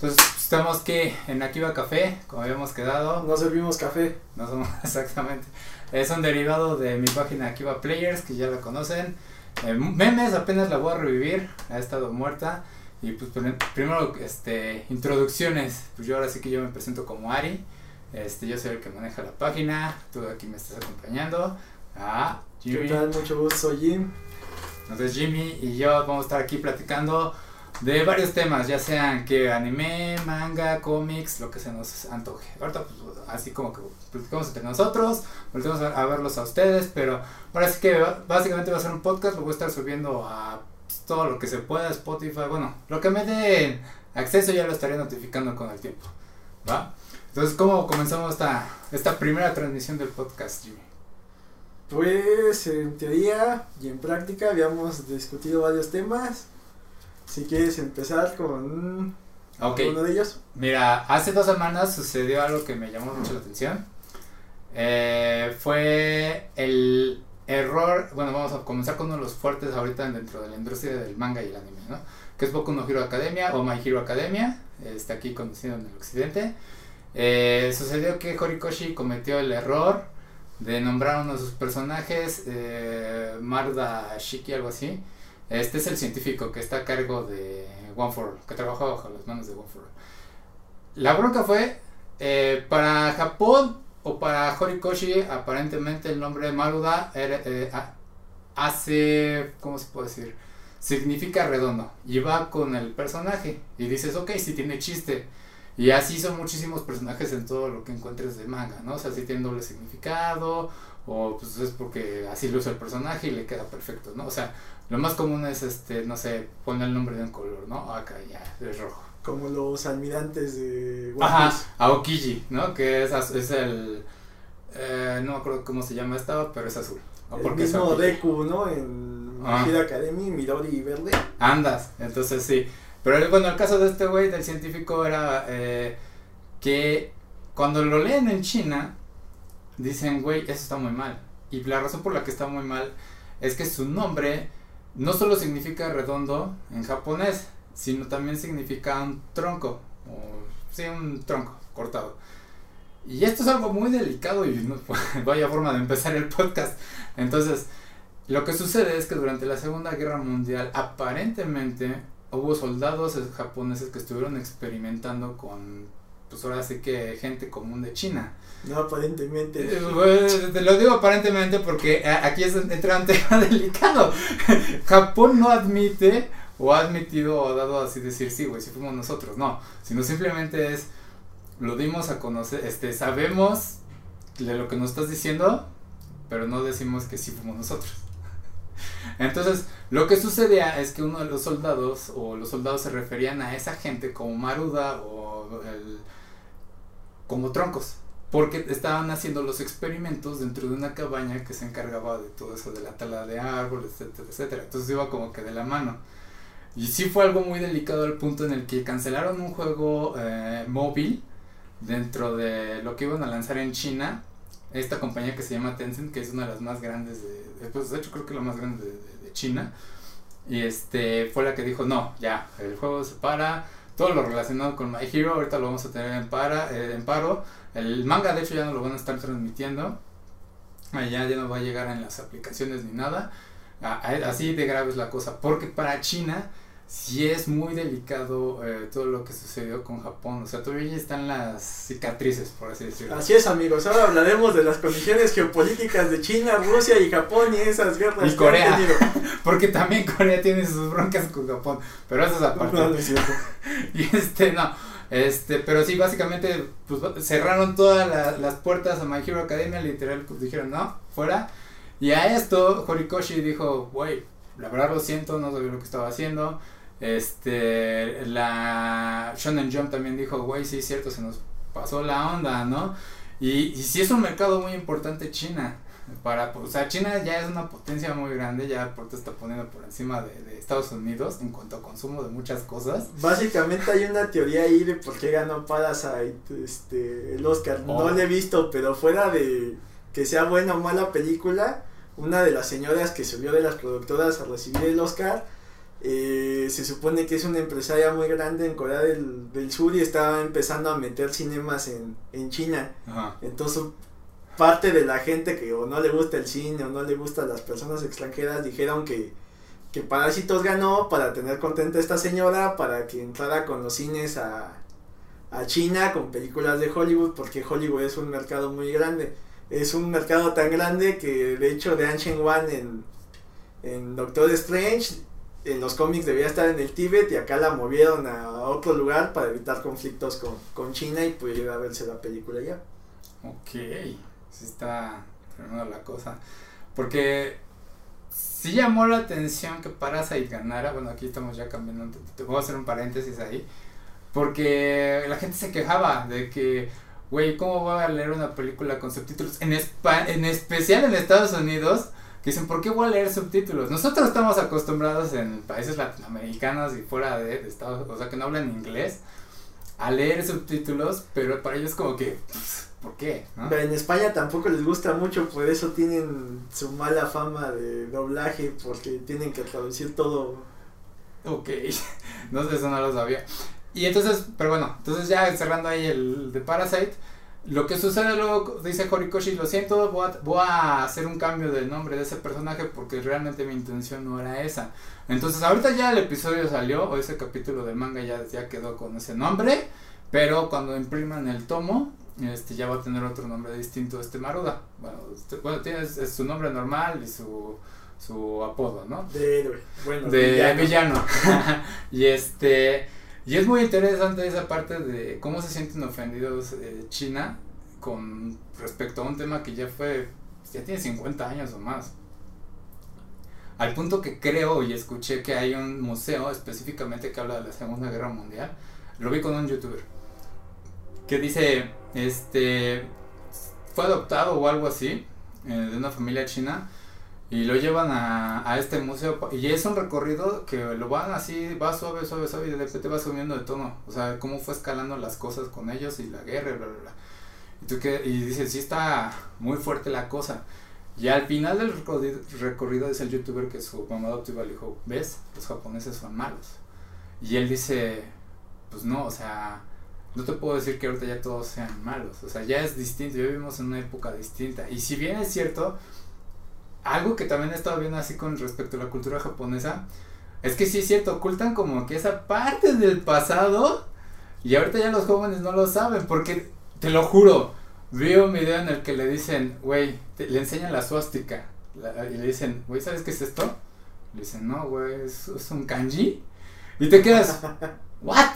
Entonces, estamos que en Akiva Café, como habíamos quedado. No servimos café. No somos, exactamente. Es un derivado de mi página Akiva Players, que ya la conocen. Eh, memes, apenas la voy a revivir, ha estado muerta. Y pues primero, este, introducciones. Pues yo ahora sí que yo me presento como Ari. Este, yo soy el que maneja la página. Tú aquí me estás acompañando. Ah, Jimmy. ¿Qué tal? Mucho gusto, soy Jim. Entonces Jimmy y yo vamos a estar aquí platicando de varios temas, ya sean que anime, manga, cómics, lo que se nos antoje. Ahorita pues, así como que platicamos entre nosotros, volvemos a, verlos a ustedes, pero ahora sí que básicamente va a ser un podcast, lo voy a estar subiendo a todo lo que se pueda, Spotify, bueno, lo que me den acceso ya lo estaré notificando con el tiempo, ¿va? Entonces, ¿cómo comenzamos esta, esta primera transmisión del podcast, Jimmy? Pues en teoría y en práctica habíamos discutido varios temas. Si quieres empezar con uno de ellos. Mira, hace dos semanas sucedió algo que me llamó mucho la atención. Eh, fue el error, bueno, vamos a comenzar con uno de los fuertes ahorita dentro de la industria del manga y el anime, ¿no? Que es Boku no Hero Academia o My Hero Academia, está aquí conocido en el occidente. Eh, sucedió que Horikoshi cometió el error de nombrar uno de sus personajes, eh, Marda Shiki, algo así. Este es el científico que está a cargo de One for que trabaja bajo las manos de One for. La bronca fue, eh, para Japón o para Horikoshi, aparentemente el nombre Maruda eh, hace, ¿cómo se puede decir? Significa redondo. Y va con el personaje. Y dices, ok, si tiene chiste. Y así son muchísimos personajes en todo lo que encuentres de manga, ¿no? O sea, si tienen doble significado, o pues es porque así lo usa el personaje y le queda perfecto, ¿no? O sea, lo más común es, este, no sé, poner el nombre de un color, ¿no? Acá ya, es rojo. Como los almirantes de One Ajá, Aokiji, ¿no? Que es, es el, eh, no me acuerdo cómo se llama esta, pero es azul. El porque mismo Deku, ¿no? En Hero Academy, Midori verde. Andas, entonces sí. Pero bueno, el caso de este güey, del científico, era eh, que cuando lo leen en China, dicen, güey, eso está muy mal. Y la razón por la que está muy mal es que su nombre no solo significa redondo en japonés, sino también significa un tronco, o sí, un tronco cortado. Y esto es algo muy delicado y no, vaya forma de empezar el podcast. Entonces, lo que sucede es que durante la Segunda Guerra Mundial, aparentemente, hubo soldados japoneses que estuvieron experimentando con, pues ahora sí que gente común de China. No, aparentemente. Eh, te lo digo aparentemente porque aquí es, entra un tema delicado. Japón no admite o ha admitido o ha dado así decir, sí, güey, si fuimos nosotros. No, sino simplemente es, lo dimos a conocer, este, sabemos de lo que nos estás diciendo, pero no decimos que sí fuimos nosotros. Entonces, lo que sucedía es que uno de los soldados, o los soldados se referían a esa gente como Maruda o el, como troncos, porque estaban haciendo los experimentos dentro de una cabaña que se encargaba de todo eso de la tala de árboles, etcétera, etcétera. Entonces iba como que de la mano. Y sí fue algo muy delicado al punto en el que cancelaron un juego eh, móvil dentro de lo que iban a lanzar en China esta compañía que se llama Tencent, que es una de las más grandes de, pues de hecho creo que la más grande de, China, y este fue la que dijo, no, ya, el juego se para, todo lo relacionado con My Hero, ahorita lo vamos a tener en, para, eh, en paro, el manga de hecho ya no lo van a estar transmitiendo, allá ya no va a llegar en las aplicaciones ni nada, así de grave es la cosa, porque para China sí es muy delicado eh, todo lo que sucedió con Japón. O sea, todavía están las cicatrices, por así decirlo. Así es, amigos. Ahora hablaremos de las condiciones geopolíticas de China, Rusia y Japón y esas guerras. Y Corea. Porque también Corea tiene sus broncas con Japón. Pero eso es aparte. No, y este, no. Este, pero sí, básicamente, pues cerraron todas las puertas a My Hero Academia. Literal, pues dijeron, no, fuera. Y a esto, Horikoshi dijo, güey, la verdad lo siento, no sabía lo que estaba haciendo este, la Shonen Jump también dijo, güey, sí es cierto, se nos pasó la onda, ¿no? Y, y sí es un mercado muy importante China. Para, o sea, China ya es una potencia muy grande, ya te está poniendo por encima de, Estados Unidos en cuanto a consumo de muchas cosas. Básicamente hay una teoría ahí de por qué ganó Parasite este, el Oscar. No oh. lo he visto, pero fuera de que sea buena o mala película, una de las señoras que subió de las productoras a recibir el Oscar Eh, se supone que es una empresaria muy grande en Corea del, del Sur y estaba empezando a meter cinemas en, en China. Entonces, parte de la gente que o no le gusta el cine o no le gusta las personas extranjeras dijeron que, que Parásitos ganó para tener contenta a esta señora, para que entrara con los cines a, a China con películas de Hollywood, porque Hollywood es un mercado muy grande. Es un mercado tan grande que de hecho de Anshen Wan en, en Doctor Strange en los cómics debía estar en el Tíbet y acá la movieron a otro lugar para evitar conflictos con, con China y pudiera verse la película ya. Ok, sí está tremenda la cosa. Porque sí llamó la atención que Parasite ganara. Bueno, aquí estamos ya cambiando. Te voy a hacer un paréntesis ahí. Porque la gente se quejaba de que, güey, ¿cómo voy a leer una película con subtítulos? En, en especial en Estados Unidos dicen, ¿por qué voy a leer subtítulos? Nosotros estamos acostumbrados en países latinoamericanos y fuera de, Estados, o sea, que no hablan inglés, a leer subtítulos, pero para ellos como que, pues, ¿por qué? En España tampoco les gusta mucho, por eso tienen su mala fama de doblaje, porque tienen que traducir todo. Ok, no sé, eso no lo sabía. Y entonces, pero bueno, entonces ya cerrando ahí el de Parasite, lo que sucede luego, dice Horikoshi, lo siento, voy a, hacer un cambio del nombre de ese personaje porque realmente mi intención no era esa. Entonces ahorita ya el episodio salió, o ese capítulo del manga ya, ya quedó con ese nombre, pero cuando impriman el tomo, este ya va a tener otro nombre distinto este Maruda. Bueno, este, bueno tiene su nombre normal y su, su apodo, ¿no? De héroe, bueno, de villano. y este... Y es muy interesante esa parte de cómo se sienten ofendidos eh, China con respecto a un tema que ya fue, ya tiene 50 años o más. Al punto que creo y escuché que hay un museo específicamente que habla de la Segunda Guerra Mundial. Lo vi con un youtuber. Que dice, este, fue adoptado o algo así, eh, de una familia china y lo llevan a, a, este museo y es un recorrido que lo van así, va suave, suave, suave y de repente va subiendo de tono, o sea, cómo fue escalando las cosas con ellos y la guerra bla, bla, bla. Y, tú que, y dices, sí está muy fuerte la cosa. Y al final del recorrido, dice el youtuber que su mamá adoptiva le dijo, ¿ves? Los japoneses son malos. Y él dice, pues no, o sea, no te puedo decir que ahorita ya todos sean malos, o sea, ya es distinto, ya vivimos en una época distinta. Y si bien es cierto, algo que también he estado viendo así con respecto a la cultura japonesa, es que sí es cierto, ocultan como que esa parte del pasado y ahorita ya los jóvenes no lo saben, porque te lo juro, vi un video en el que le dicen, güey, le enseñan la suástica y le dicen, güey, ¿sabes qué es esto? Le dicen, no, güey, es, es un kanji. Y te quedas, ¿what?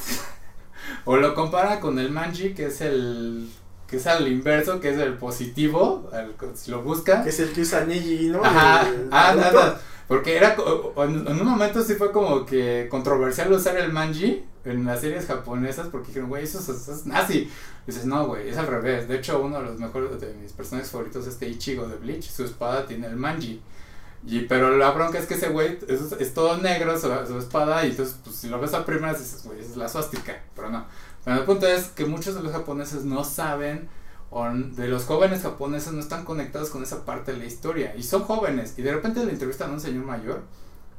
o lo compara con el manji, que es el que es al inverso, que es el positivo, si lo busca. Que es el que usa Neji, ¿no? Ajá, ah, nada. Porque era, en, un momento sí fue como que controversial usar el manji en las series japonesas porque dijeron, güey, eso, es nazi. dices, no, güey, es al revés. De hecho, uno de los mejores, de mis personajes favoritos es este Ichigo de Bleach. Su espada tiene el manji. Y, pero la bronca es que ese güey es, todo negro, su, su, espada, y entonces, pues si lo ves a primeras, dices, güey, es la suástica. Pero no. Pero el punto es que muchos de los japoneses no saben, o de los jóvenes japoneses no están conectados con esa parte de la historia. Y son jóvenes. Y de repente le entrevistan a un señor mayor.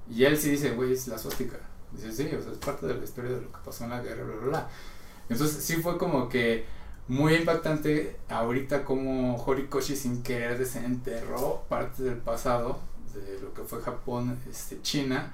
Y él sí dice, güey, es la suástica. Dice, sí, o sea, es parte de la historia de lo que pasó en la guerra, bla, bla, bla. Entonces sí fue como que muy impactante ahorita como Horikoshi sin querer desenterró parte del pasado de lo que fue Japón, este, China.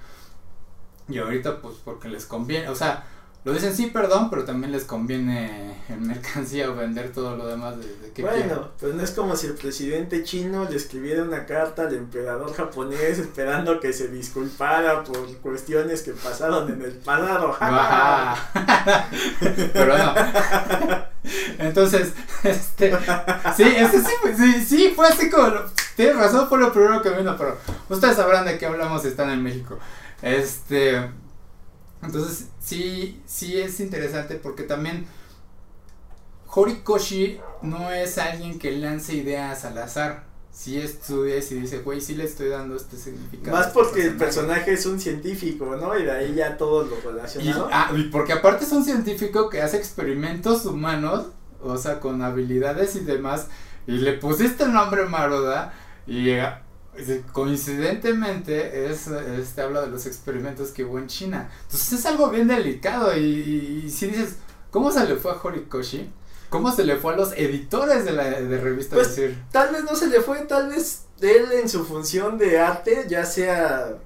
Y ahorita pues porque les conviene, o sea, lo dicen sí, perdón, pero también les conviene en mercancía o vender todo lo demás de, de Bueno, pues no es como si el presidente chino le escribiera una carta al emperador japonés esperando que se disculpara por cuestiones que pasaron en el pasado. pero no. Entonces, este, sí, ese sí, sí, sí, fue así como, tienes razón, fue lo primero que vino, pero ustedes sabrán de qué hablamos si están en México. Este, entonces, sí, sí es interesante porque también Horikoshi no es alguien que lance ideas al azar. Sí estudia y dice, güey, sí le estoy dando este significado. Más este porque el personaje es un científico, ¿no? Y de ahí ya todo lo relacionado. ah, y porque aparte es un científico que hace experimentos humanos, o sea, con habilidades y demás. Y le pusiste el nombre Maroda y coincidentemente es, este habla de los experimentos que hubo en China. Entonces es algo bien delicado y, si dices, ¿cómo se le fue a Horikoshi? ¿Cómo se le fue a los editores de la de revista? Pues, decir? Tal vez no se le fue, tal vez él en su función de arte, ya sea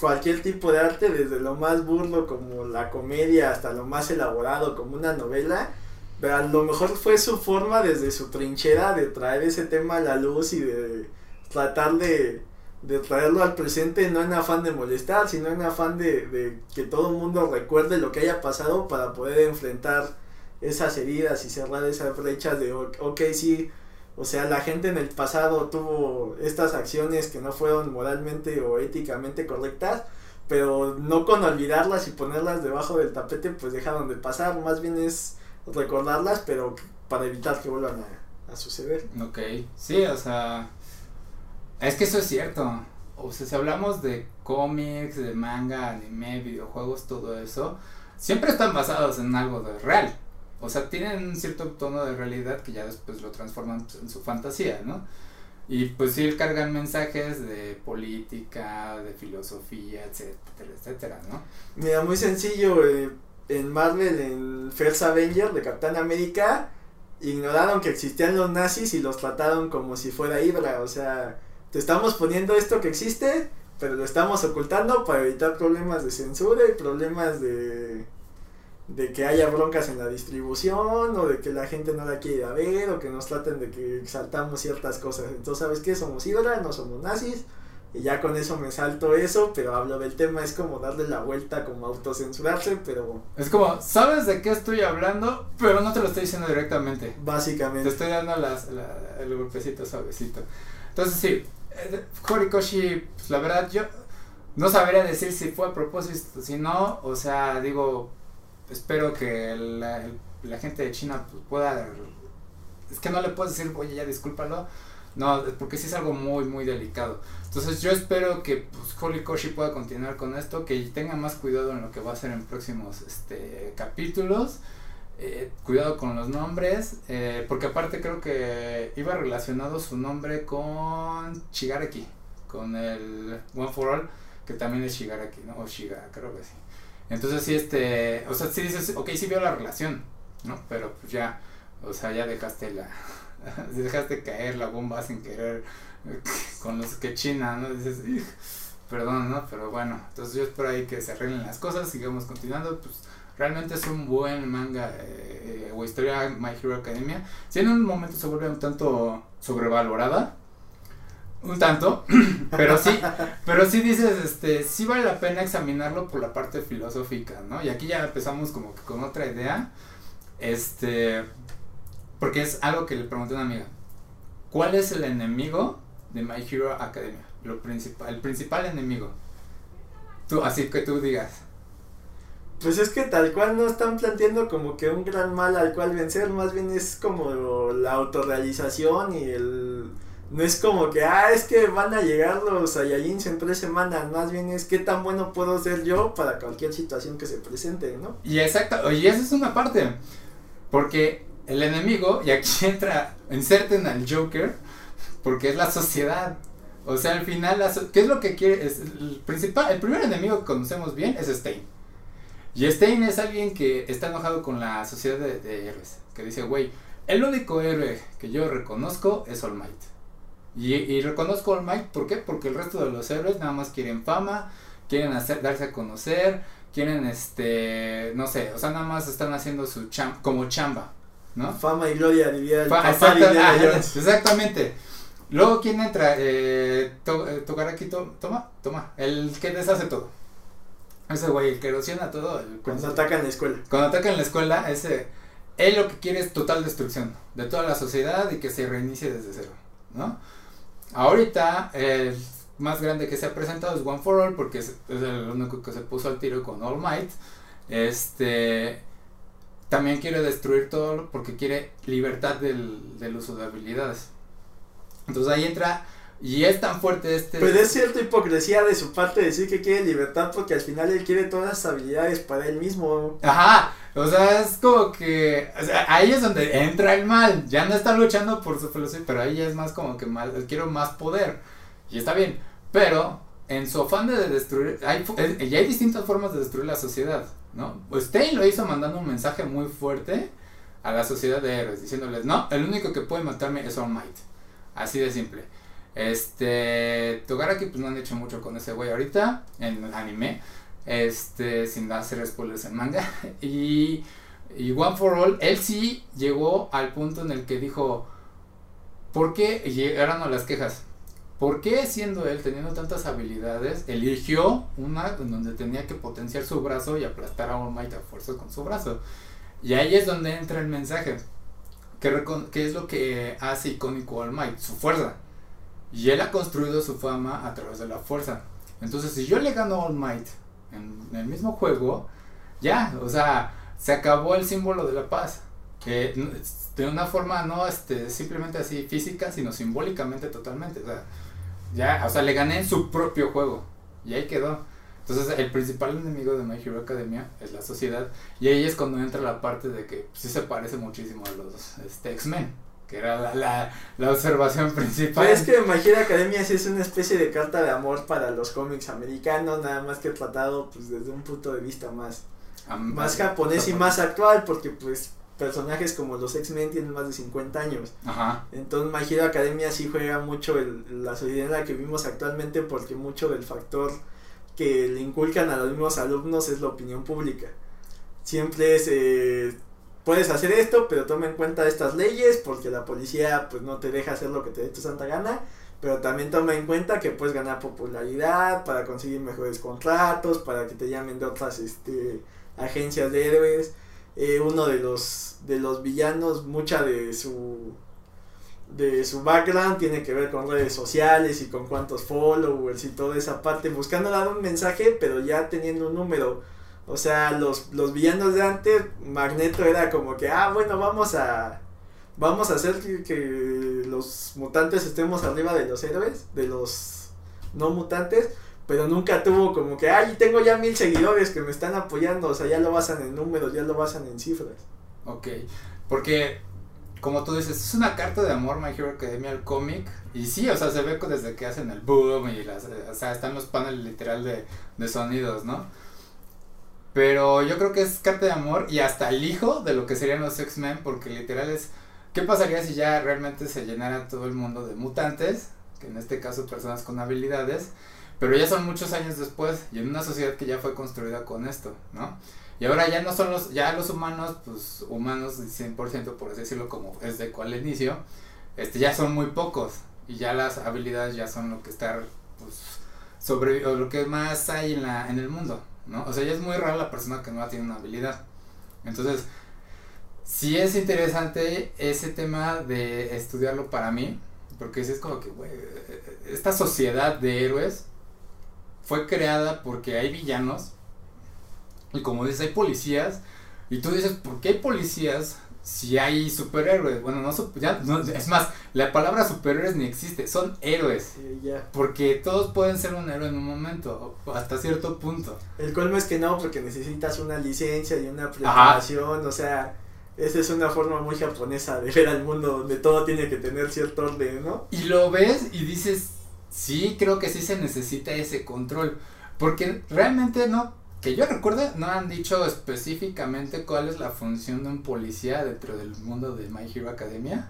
cualquier tipo de arte, desde lo más burdo como la comedia hasta lo más elaborado como una novela, a lo mejor fue su forma desde su trinchera de traer ese tema a la luz y de tratar de, de traerlo al presente no en afán de molestar, sino en afán de, de que todo el mundo recuerde lo que haya pasado para poder enfrentar esas heridas y cerrar esas brechas de, ok, sí, o sea, la gente en el pasado tuvo estas acciones que no fueron moralmente o éticamente correctas, pero no con olvidarlas y ponerlas debajo del tapete, pues dejaron de pasar, más bien es recordarlas, pero para evitar que vuelvan a, a suceder. Ok, sí, o sea, es que eso es cierto. O sea, si hablamos de cómics, de manga, anime, videojuegos, todo eso, siempre están basados en algo de real. O sea, tienen un cierto tono de realidad que ya después lo transforman en su fantasía, ¿no? Y pues sí cargan mensajes de política, de filosofía, etcétera, etcétera, ¿no? Mira, muy sencillo, eh, en Marvel, en First Avenger de Capitán América, ignoraron que existían los nazis y los trataron como si fuera Hydra, o sea, te estamos poniendo esto que existe, pero lo estamos ocultando para evitar problemas de censura y problemas de de que haya broncas en la distribución o de que la gente no la quiera ver o que nos traten de que exaltamos ciertas cosas. Entonces, ¿sabes qué? Somos Hydra, no somos nazis. Y ya con eso me salto eso, pero hablo del tema, es como darle la vuelta, como autocensurarse, pero... Es como, sabes de qué estoy hablando, pero no te lo estoy diciendo directamente. Básicamente. Te estoy dando las, el golpecito suavecito. Entonces sí, Horikoshi, pues la verdad yo no sabría decir si fue a propósito, si no, o sea, digo, espero que la, gente de China pues, pueda... Es que no le puedes decir, oye, ya discúlpalo. No, porque sí es algo muy, muy delicado. Entonces yo espero que pues, Holy Koshi pueda continuar con esto, que tenga más cuidado en lo que va a hacer en próximos este, capítulos. Eh, cuidado con los nombres, eh, porque aparte creo que iba relacionado su nombre con Shigaraki, con el One for All, que también es Shigaraki, ¿no? O Shiga, creo que sí. Entonces sí, este, o sea, sí dices, ok, sí veo la relación, ¿no? Pero pues ya, o sea, ya dejaste la, dejaste caer la bomba sin querer con los que China, ¿no? Dices, perdón, ¿no? Pero bueno, entonces yo espero ahí que se arreglen las cosas, sigamos continuando, pues realmente es un buen manga eh, o historia My Hero Academia. Si en un momento se vuelve un tanto sobrevalorada, un tanto, pero sí, pero sí dices, este, sí vale la pena examinarlo por la parte filosófica, ¿no? Y aquí ya empezamos como que con otra idea, este, porque es algo que le pregunté a una amiga, ¿cuál es el enemigo de My Hero Academia? Lo principal, el principal enemigo. Tú, así que tú digas. Pues es que tal cual no están planteando como que un gran mal al cual vencer, más bien es como la autorrealización y el no es como que, ah, es que van a llegar los Saiyajins en tres semanas, más bien es qué tan bueno puedo ser yo para cualquier situación que se presente, ¿no? Y exacto, y esa es una parte, porque el enemigo, y aquí entra, inserten al Joker, porque es la sociedad. O sea, al final, ¿qué es lo que quiere? Es el, principal, el primer enemigo que conocemos bien es Stein. Y Stein es alguien que está enojado con la sociedad de, de héroes, que dice, güey, el único héroe que yo reconozco es All Might. Y, reconozco al Mike, ¿por qué? Porque el resto de los héroes nada más quieren fama, quieren hacer, darse a conocer, quieren este, no sé, o sea, nada más están haciendo su chamba, como chamba, ¿no? Fama y gloria diría el Exactamente. Luego, ¿quién entra? Eh, to, eh, toma, toma, el que deshace todo. Ese güey, el que erosiona todo. cuando atacan la escuela. Cuando atacan la escuela, ese, él lo que quiere es total destrucción de toda la sociedad y que se reinicie desde cero, ¿no? Ahorita el más grande que se ha presentado es One for All porque es, el único que se puso al tiro con All Might. Este también quiere destruir todo porque quiere libertad del, del uso de habilidades. Entonces ahí entra y es tan fuerte este. Pero es cierta hipocresía de su parte decir que quiere libertad porque al final él quiere todas las habilidades para él mismo. Ajá. O sea, es como que. ahí es donde entra el mal. Ya no está luchando por su filosofía, pero ahí es más como que mal. Quiero más poder. Y está bien, pero en su afán de destruir, hay, y hay distintas formas de destruir la sociedad, ¿no? Usted lo hizo mandando un mensaje muy fuerte a la sociedad de héroes, diciéndoles, no, el único que puede matarme es All Might. Así de simple. Este, Togaraki pues no han hecho mucho con ese güey ahorita en el anime, este, sin hacer spoilers en manga. Y, y One for All, él sí llegó al punto en el que dijo, ¿por qué? llegaron a las quejas. ¿Por qué siendo él, teniendo tantas habilidades, eligió una en donde tenía que potenciar su brazo y aplastar a All Might a fuerza con su brazo? Y ahí es donde entra el mensaje. ¿Qué, es lo que hace icónico All Might? Su fuerza. Y él ha construido su fama a través de la fuerza. Entonces, si yo le gano a All Might en, el mismo juego, ya, o sea, se acabó el símbolo de la paz. Que de una forma no este, simplemente así física, sino simbólicamente totalmente. O sea, ya, o sea, le gané en su propio juego. Y ahí quedó. Entonces, el principal enemigo de My Hero Academia es la sociedad. Y ahí es cuando entra la parte de que sí se parece muchísimo a los este, X-Men que era la, la, observación principal. Pues es que My Hero Academia sí es una especie de carta de amor para los cómics americanos, nada más que tratado pues desde un punto de vista más, más japonés y más actual, porque pues personajes como los X-Men tienen más de 50 años. Ajá. Entonces My Hero Academia sí juega mucho el, la sociedad en la que vivimos actualmente porque mucho del factor que le inculcan a los mismos alumnos es la opinión pública. Siempre es... Eh, puedes hacer esto, pero toma en cuenta estas leyes porque la policía pues no te deja hacer lo que te dé tu santa gana, pero también toma en cuenta que puedes ganar popularidad para conseguir mejores contratos, para que te llamen de otras este, agencias de héroes. Eh, uno de los de los villanos, mucha de su de su background tiene que ver con redes sociales y con cuántos followers y toda esa parte, buscando dar un mensaje, pero ya teniendo un número o sea, los, los villanos de antes, Magneto era como que, ah, bueno, vamos a vamos a hacer que, los mutantes estemos arriba de los héroes, de los no mutantes, pero nunca tuvo como que, ay, tengo ya mil seguidores que me están apoyando, o sea, ya lo basan en números, ya lo basan en cifras. Ok, porque, como tú dices, es una carta de amor My Hero Academia al cómic, y sí, o sea, se ve desde que hacen el boom y las, o sea, están los paneles literal de, de sonidos, ¿no? Pero yo creo que es carta de amor y hasta el hijo de lo que serían los X-Men, porque literal es, ¿qué pasaría si ya realmente se llenara todo el mundo de mutantes? Que en este caso personas con habilidades, pero ya son muchos años después y en una sociedad que ya fue construida con esto, ¿no? Y ahora ya no son los, ya los humanos, pues humanos 100% por así decirlo, como es de cual inicio, este, ya son muy pocos y ya las habilidades ya son lo que está, pues, sobre, lo que más hay en, la, en el mundo, ¿no? O sea, ya es muy raro la persona que no tiene una habilidad. Entonces, sí es interesante ese tema de estudiarlo para mí, porque es como que, güey, esta sociedad de héroes fue creada porque hay villanos, y como dices, hay policías, y tú dices, ¿por qué hay policías si hay superhéroes, bueno, no, ya, es más, la palabra superhéroes ni existe, son héroes. Porque todos pueden ser un héroe en un momento, hasta cierto punto. El colmo es que no, porque necesitas una licencia y una preparación, o sea, esa es una forma muy japonesa de ver al mundo donde todo tiene que tener cierto orden, ¿no? Y lo ves y dices, sí, creo que sí se necesita ese control, porque realmente no que yo recuerde, no han dicho específicamente cuál es la función de un policía dentro del mundo de My Hero Academia.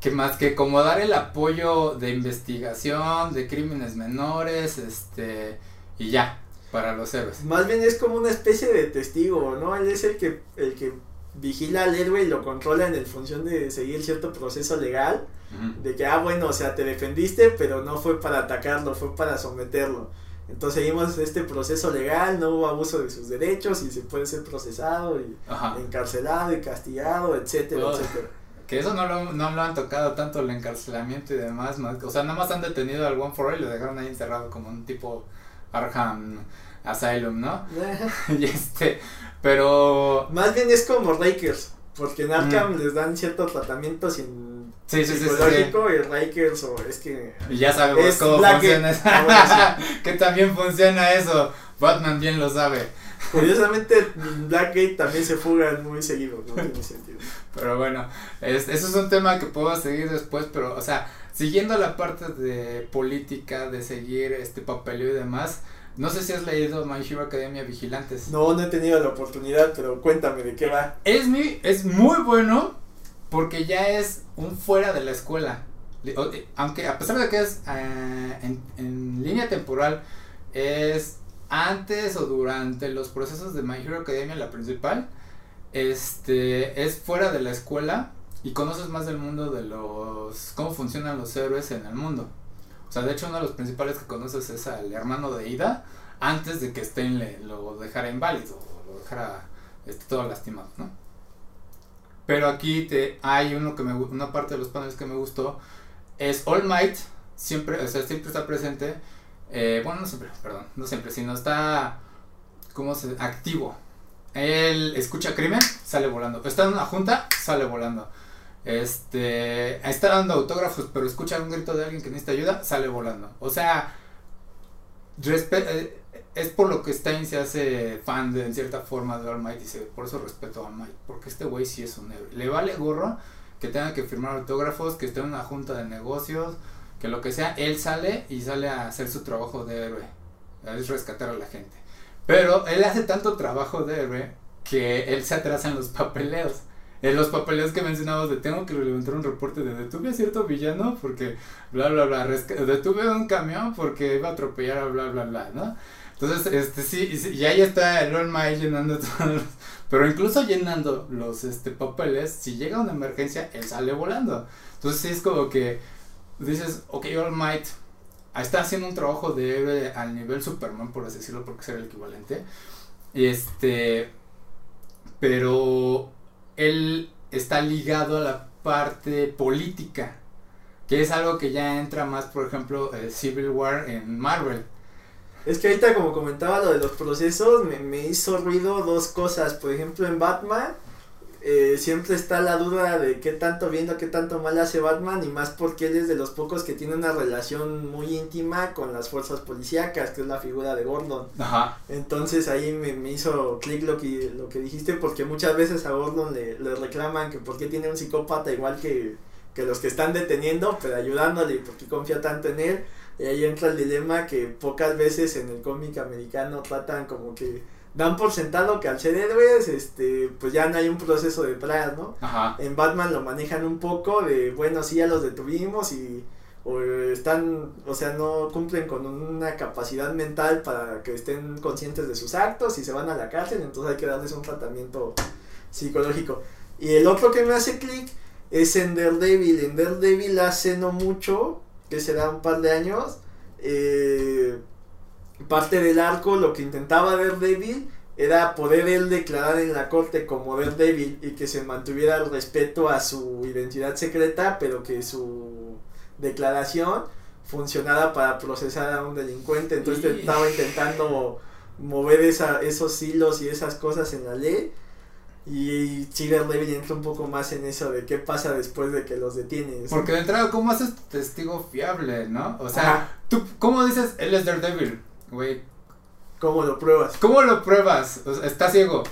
Que más que como dar el apoyo de investigación, de crímenes menores, este, y ya, para los héroes. Más bien es como una especie de testigo, ¿no? Él es el que, el que vigila al héroe y lo controla en el función de seguir cierto proceso legal. De que, ah, bueno, o sea, te defendiste, pero no fue para atacarlo, fue para someterlo. Entonces seguimos este proceso legal, no hubo abuso de sus derechos y se puede ser procesado y encarcelado y castigado, etcétera, etcétera. Que eso no lo, no lo han tocado tanto el encarcelamiento y demás, o sea, nada más han detenido al One for All y lo dejaron ahí encerrado como un tipo Arkham Asylum, ¿no? y este, pero... Más bien es como Rakers, porque en Arkham les dan cierto tratamiento sin Sí, sí, sí, psicológico y Rikers o es que y ya sabemos cómo funciona eso. Ah, que también funciona eso. Batman bien lo sabe. Curiosamente Blackgate también se fugan muy seguido, no tiene sentido. Pero bueno, es, eso es un tema que puedo seguir después, pero o sea, siguiendo la parte de política, de seguir este papeleo y demás, no sé si has leído My Hero Academia Vigilantes. No, no he tenido la oportunidad, pero cuéntame de qué va. Es, mi, es muy bueno porque ya es un fuera de la escuela. Eh, aunque a pesar de que es eh, en, línea temporal, es antes o durante los procesos de My Hero Academia, la principal, este, es fuera de la escuela y conoces más del mundo de los, cómo funcionan los héroes en el mundo. O sea, de hecho uno de los principales que conoces es al hermano de Ida antes de que Stein le, lo dejara inválido o lo dejara este, todo lastimado, ¿no? Pero aquí te, hay uno que una parte de los paneles que me gustó es All Might, siempre, o sea, siempre está presente, eh, bueno, no siempre, perdón, no siempre, sino está, ¿cómo se? Activo. Él escucha crimen, sale volando. Está en una junta, sale volando. Este, está dando autógrafos, pero escucha un grito de alguien que necesita ayuda, sale volando. O sea, eh, es por lo que Stein se hace fan de, en cierta forma de All Might. Dice, por eso respeto a All Might, porque este güey sí es un héroe. Le vale gorro que tenga que firmar autógrafos, que esté en una junta de negocios, que lo que sea, él sale y sale a hacer su trabajo de héroe. Es rescatar a la gente. Pero él hace tanto trabajo de héroe que él se atrasa en los papeleos en los papeles que mencionabas de tengo que levantar un reporte de detuve a cierto villano porque bla bla bla, detuve un camión porque iba a atropellar a bla bla bla, ¿no? Entonces, este sí, y ahí está el All llenando todos los, pero incluso llenando los este papeles, si llega una emergencia, él sale volando. Entonces sí es como que dices, ok, All Might está haciendo un trabajo de héroe al nivel Superman, por así decirlo, porque será el equivalente. Este, pero él está ligado a la parte política, que es algo que ya entra más, por ejemplo, Civil War en Marvel. Es que ahorita como comentaba lo de los procesos, me, me hizo ruido dos cosas. Por ejemplo, en Batman, eh, siempre está la duda de qué tanto viendo, qué tanto mal hace Batman y más porque él es de los pocos que tiene una relación muy íntima con las fuerzas policíacas, que es la figura de Gordon. Ajá. Entonces ahí me, me hizo clic lo que, lo que dijiste porque muchas veces a Gordon le, le reclaman que por qué tiene un psicópata igual que, que los que están deteniendo, pero ayudándole, porque confía tanto en él. Y ahí entra el dilema que pocas veces en el cómic americano tratan como que dan por sentado que al ser héroes, este, pues ya no hay un proceso detrás, ¿no? Ajá. En Batman lo manejan un poco de, bueno, sí, ya los detuvimos y o están, o sea, no cumplen con una capacidad mental para que estén conscientes de sus actos y se van a la cárcel, entonces hay que darles un tratamiento psicológico. Y el otro que me hace clic es en Daredevil. En Daredevil hace no mucho, que será un par de años, eh, parte del arco lo que intentaba Daredevil era poder él declarar en la corte como Daredevil y que se mantuviera el respeto a su identidad secreta, pero que su declaración funcionara para procesar a un delincuente. Entonces estaba intentando mover esa, esos hilos y esas cosas en la ley. Y Daredevil entra un poco más en eso de qué pasa después de que los detienes. Porque de entrada, ¿cómo haces testigo fiable, no? O sea, tú, ¿cómo dices él es Daredevil? Güey. ¿Cómo lo pruebas? ¿Cómo lo pruebas? está ciego.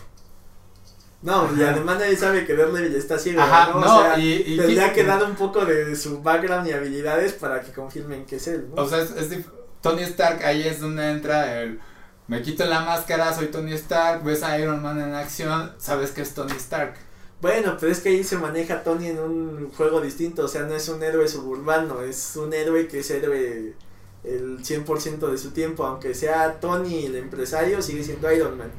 No, y además nadie sabe que Daredevil está ciego. Ajá, ¿no? o sea, y, tendría que dar un poco de su background y habilidades para que confirmen que es él, ¿no? O sea, es, Tony Stark, ahí es donde entra el. Me quito la máscara, soy Tony Stark, ves a Iron Man en acción, sabes que es Tony Stark. Bueno, pero es que ahí se maneja Tony en un juego distinto, o sea, no es un héroe suburbano, es un héroe que es héroe el 100% de su tiempo, aunque sea Tony el empresario, sigue siendo Iron Man.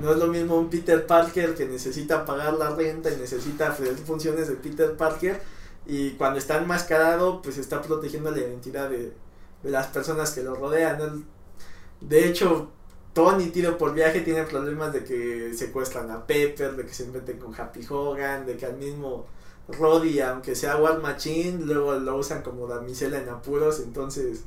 No es lo mismo un Peter Parker que necesita pagar la renta y necesita hacer funciones de Peter Parker y cuando está enmascarado pues está protegiendo la identidad de, las personas que lo rodean. De hecho, Tony tiro por viaje tiene problemas de que secuestran a Pepper, de que se meten con Happy Hogan, de que al mismo Roddy, aunque sea War Machine, luego lo usan como damisela en apuros, entonces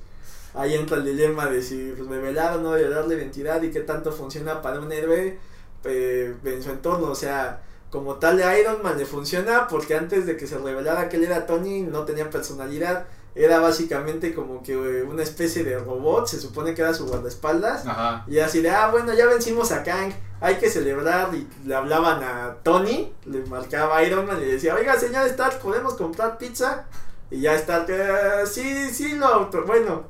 ahí entra el dilema de si revelar o no revelar la identidad y qué tanto funciona para un héroe eh, en su entorno. O sea, como tal Iron Man le funciona porque antes de que se revelara que él era Tony no tenía personalidad. Era básicamente como que eh, una especie de robot, se supone que era su guardaespaldas. Y así de, ah, bueno, ya vencimos a Kang, hay que celebrar. Y le hablaban a Tony, le marcaba Iron Man y le decía, oiga, señor Stark, ¿podemos comprar pizza? Y ya está, sí, sí lo auto, bueno,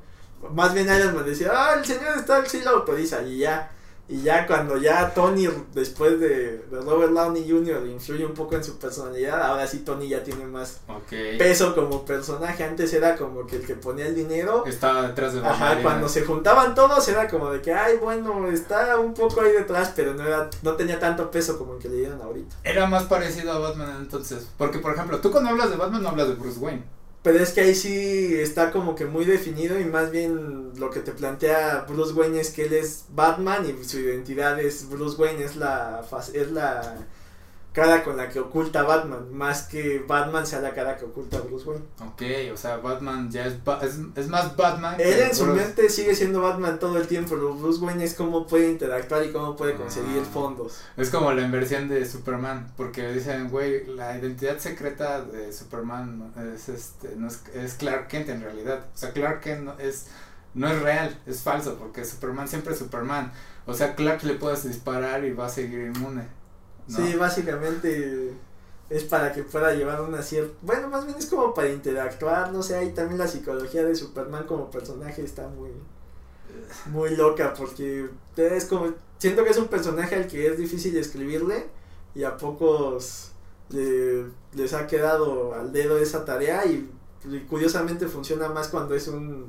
más bien Iron Man decía, ah, el señor Stark sí lo autoriza y ya. Y ya cuando ya Tony, después de, de Robert Downey Jr., influye un poco en su personalidad, ahora sí Tony ya tiene más peso como personaje. Antes era como que el que ponía el dinero. Estaba detrás de la Ajá, cuando se juntaban todos era como de que, ay, bueno, está un poco ahí detrás, pero no, era, no tenía tanto peso como el que le dieron ahorita. Era más parecido a Batman entonces. Porque, por ejemplo, tú cuando hablas de Batman no hablas de Bruce Wayne. Pero es que ahí sí está como que muy definido y más bien lo que te plantea Bruce Wayne es que él es Batman y su identidad es Bruce Wayne, es la, es la cara con la que oculta Batman, más que Batman sea la cara que oculta Bruce Wayne. Ok, o sea, Batman ya es, es, más Batman. Él en su mente sigue siendo Batman todo el tiempo, pero Bruce Wayne es cómo puede interactuar y cómo puede conseguir ah. fondos. Es como la inversión de Superman, porque dicen, güey, la identidad secreta de Superman es, este, no es, es Clark Kent en realidad. O sea, Clark Kent no es, no es real, es falso, porque Superman siempre es Superman. O sea, Clark le puedes disparar y va a seguir inmune. Sí, básicamente es para que pueda llevar una cierta... Bueno, más bien es como para interactuar, no sé, ahí también la psicología de Superman como personaje está muy... Muy loca porque es como... Siento que es un personaje al que es difícil escribirle y a pocos les ha quedado al dedo esa tarea y, y curiosamente funciona más cuando es un,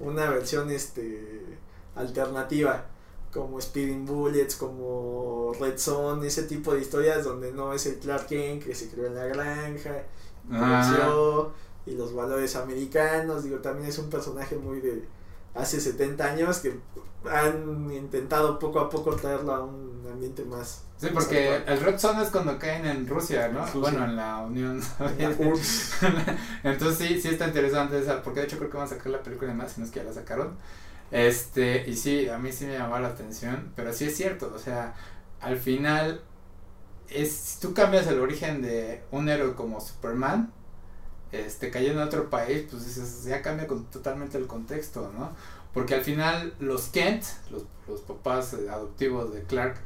una versión este alternativa como Speeding Bullets, como Red Zone, ese tipo de historias donde no es el Clark Kent que se creó en la granja, creció, y los valores americanos, digo, también es un personaje muy de hace 70 años que han intentado poco a poco traerlo a un ambiente más. Sí, porque el Red Zone es cuando caen en Rusia, ¿no? bueno, en la Unión Entonces sí, sí está interesante esa, porque de hecho creo que van a sacar la película más, si no es que ya la sacaron. Este, y sí, a mí sí me llamó la atención, pero sí es cierto, o sea, al final, es, si tú cambias el origen de un héroe como Superman, este, cayendo en otro país, pues ya cambia con, totalmente el contexto, ¿no? Porque al final los Kent, los, los papás adoptivos de Clark,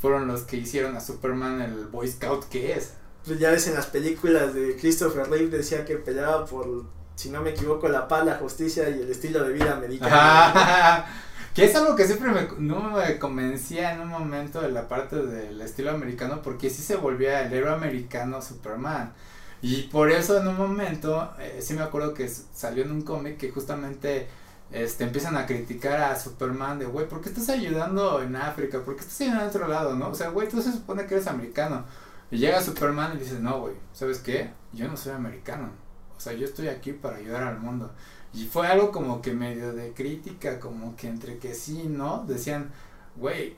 fueron los que hicieron a Superman el Boy Scout que es. Pues ya ves en las películas de Christopher Reeve decía que peleaba por si no me equivoco, la paz, la justicia y el estilo de vida americano. que es algo que siempre me, no me convencía en un momento de la parte del estilo americano, porque sí se volvía el héroe americano Superman. Y por eso en un momento, eh, sí me acuerdo que salió en un cómic que justamente este, empiezan a criticar a Superman de, güey, ¿por qué estás ayudando en África? ¿Por qué estás ayudando en otro lado? ¿no? O sea, güey, tú se supone que eres americano. Y llega Superman y dices, no, güey, ¿sabes qué? Yo no soy americano o sea, yo estoy aquí para ayudar al mundo. Y fue algo como que medio de crítica, como que entre que sí, ¿no? Decían, güey,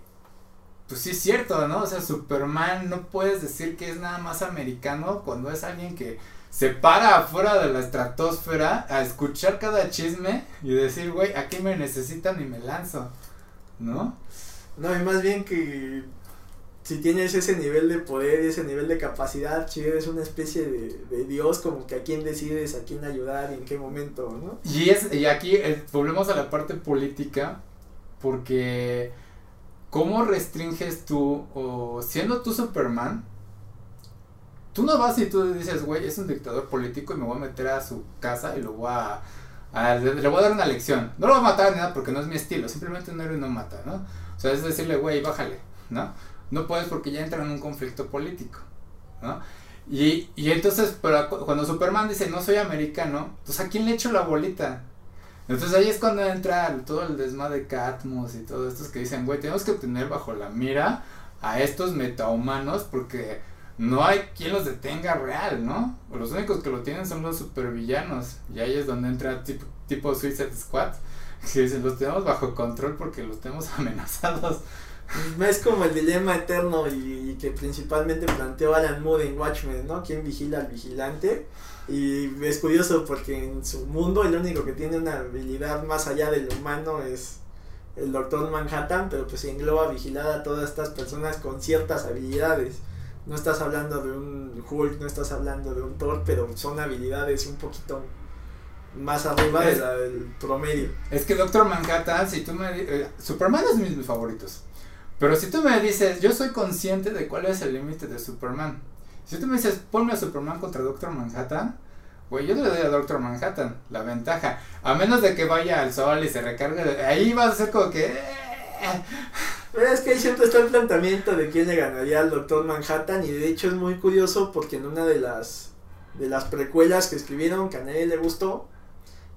pues sí es cierto, ¿no? O sea, Superman no puedes decir que es nada más americano cuando es alguien que se para afuera de la estratosfera a escuchar cada chisme y decir, güey, aquí me necesitan y me lanzo, ¿no? No, y más bien que si tienes ese nivel de poder, ese nivel de capacidad, si eres una especie de, Dios, como que a quién decides, a quién ayudar y en qué momento, ¿no? Y, es, y aquí eh, volvemos a la parte política, porque ¿cómo restringes tú, o siendo tú Superman, tú no vas y tú dices, güey, es un dictador político y me voy a meter a su casa y lo voy a, le voy a dar una lección. No lo voy a matar ni nada porque no es mi estilo, simplemente un héroe no mata, ¿no? O sea, es decirle, güey, bájale, ¿no? No puedes porque ya entra en un conflicto político, ¿no? Y, y entonces, pero cuando Superman dice, no soy americano, pues a quién le echo la bolita. Entonces ahí es cuando entra todo el desmadre de Catmus y todos estos que dicen, güey, tenemos que tener bajo la mira a estos metahumanos porque no hay quien los detenga real, ¿no? Los únicos que lo tienen son los supervillanos. Y ahí es donde entra tipo, tipo Suicide Squad, que dicen, los tenemos bajo control porque los tenemos amenazados. Es como el dilema eterno y, que principalmente planteó Alan Moore en Watchmen, ¿no? ¿Quién vigila al vigilante? Y es curioso porque en su mundo el único que tiene una habilidad más allá del humano es el Doctor Manhattan, pero pues engloba vigilar a todas estas personas con ciertas habilidades. No estás hablando de un Hulk, no estás hablando de un Thor, pero son habilidades un poquito más arriba del promedio. Es que Doctor Manhattan, si tú me... Eh, Superman es de mis favoritos. Pero si tú me dices, yo soy consciente de cuál es el límite de Superman. Si tú me dices, ponme a Superman contra Doctor Manhattan, Güey, yo le doy a Doctor Manhattan la ventaja. A menos de que vaya al sol y se recargue. Ahí va a ser como que. Es que ahí siempre está el planteamiento de quién le ganaría al Doctor Manhattan. Y de hecho es muy curioso porque en una de las de las precuelas que escribieron que a nadie le gustó,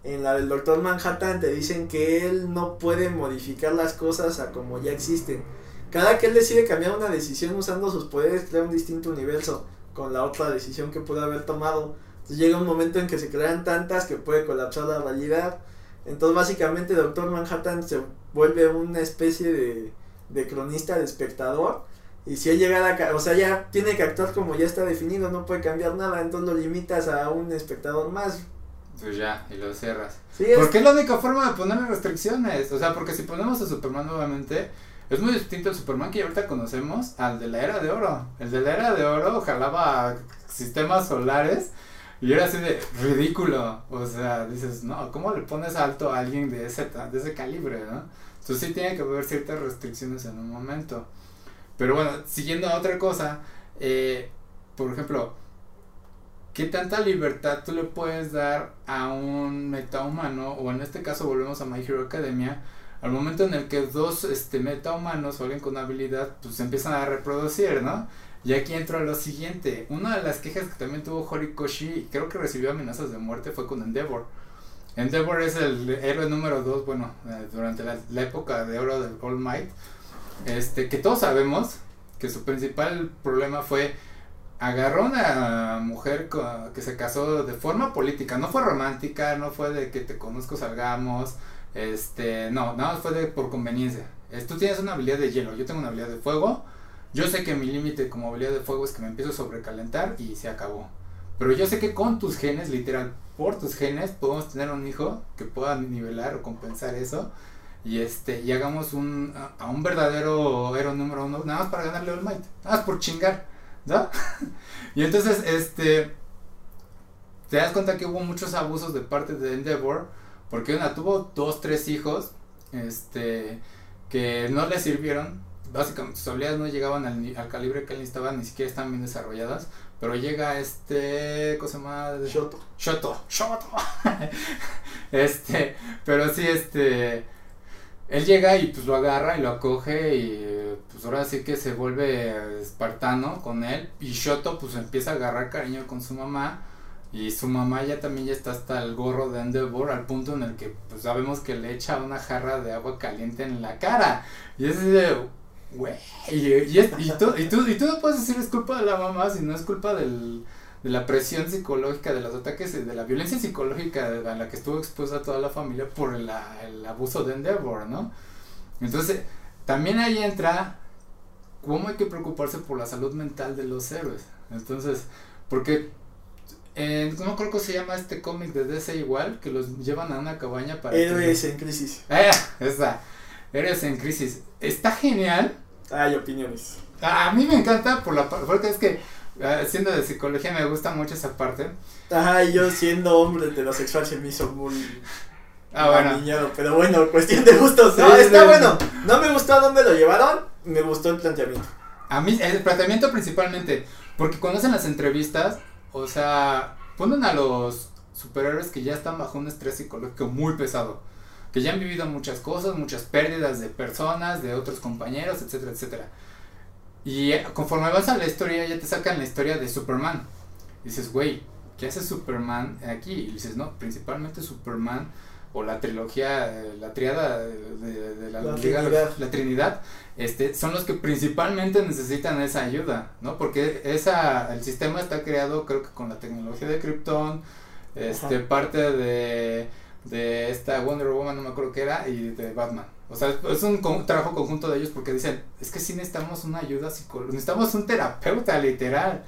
en la del Doctor Manhattan te dicen que él no puede modificar las cosas a como ya existen. Cada que él decide cambiar una decisión usando sus poderes, crea un distinto universo con la otra decisión que pudo haber tomado. Entonces llega un momento en que se crean tantas que puede colapsar la realidad. Entonces básicamente Doctor Manhattan se vuelve una especie de, de cronista, de espectador. Y si él llega a, o sea, ya tiene que actuar como ya está definido, no puede cambiar nada, entonces lo limitas a un espectador más. Pues ya, y lo cierras. porque es la única forma de ponerle restricciones. O sea, porque si ponemos a Superman nuevamente, es muy distinto el Superman que ahorita conocemos al de la era de oro. El de la era de oro jalaba sistemas solares y era así de ridículo. O sea, dices, no, ¿cómo le pones alto a alguien de ese, de ese calibre, no? Entonces sí tiene que haber ciertas restricciones en un momento. Pero bueno, siguiendo a otra cosa, eh, por ejemplo, ¿qué tanta libertad tú le puedes dar a un metahumano? O en este caso volvemos a My Hero Academia, al momento en el que dos este, metahumanos o alguien con habilidad, pues se empiezan a reproducir, ¿no? Y aquí entra lo siguiente. Una de las quejas que también tuvo Horikoshi, creo que recibió amenazas de muerte, fue con Endeavor. Endeavor es el héroe número 2, bueno, eh, durante la, la, época de oro del All Might. Este, que todos sabemos que su principal problema fue agarró una mujer que se casó de forma política, no fue romántica, no fue de que te conozco, salgamos, este, no, nada fue de por conveniencia. Tú tienes una habilidad de hielo, yo tengo una habilidad de fuego. Yo sé que mi límite como habilidad de fuego es que me empiezo a sobrecalentar y se acabó. Pero yo sé que con tus genes, literal, por tus genes, podemos tener un hijo que pueda nivelar o compensar eso. Y este, y hagamos un, a, un verdadero héroe número uno, nada más para ganarle al Might, nada más por chingar, ¿no? y entonces, este, te das cuenta que hubo muchos abusos de parte de Endeavor porque una tuvo dos, tres hijos, este, que no le sirvieron. Básicamente sus habilidades no llegaban al, al calibre que él necesitaba, ni siquiera están bien desarrolladas. Pero llega este, cosa más? Shoto. Shoto, Shoto. este, pero sí, este, él llega y pues lo agarra y lo acoge y pues ahora sí que se vuelve espartano con él. Y Shoto pues empieza a agarrar cariño con su mamá y su mamá ya también ya está hasta el gorro de Endeavor al punto en el que pues sabemos que le echa una jarra de agua caliente en la cara. Y es de, güey, y, tú, y, tú, y tú no puedes decir es culpa de la mamá si no es culpa del, de la presión psicológica, de los ataques, de la violencia psicológica a la que estuvo expuesta toda la familia por el, el abuso de Endeavor, ¿no? Entonces, también ahí entra cómo hay que preocuparse por la salud mental de los héroes. Entonces, porque eh, no creo que se llama este cómic de DC igual, que los llevan a una cabaña para... Héroes en crisis. Eh, esa. Héroes en crisis. Está genial. Hay opiniones. A mí me encanta por la porque es que ah, siendo de psicología me gusta mucho esa parte. Ajá, y yo siendo hombre heterosexual se me hizo muy ah, bueno. pero bueno, cuestión de gustos. no, está bueno. No me gustó a dónde lo llevaron, me gustó el planteamiento. A mí, el planteamiento principalmente, porque cuando hacen las entrevistas, o sea, ponen a los superhéroes que ya están bajo un estrés psicológico muy pesado. Que ya han vivido muchas cosas, muchas pérdidas de personas, de otros compañeros, etcétera, etcétera. Y eh, conforme vas a la historia, ya te sacan la historia de Superman. dices, güey, ¿qué hace Superman aquí? Y dices, no, principalmente Superman o la trilogía, la triada de, la, la, Trinidad. la, Trinidad, este, son los que principalmente necesitan esa ayuda, ¿no? Porque esa, el sistema está creado creo que con la tecnología de Krypton, este, parte de, de esta Wonder Woman, no me acuerdo qué era, y de Batman. O sea, es un trabajo conjunto de ellos porque dicen, es que sí necesitamos una ayuda psicológica, necesitamos un terapeuta literal.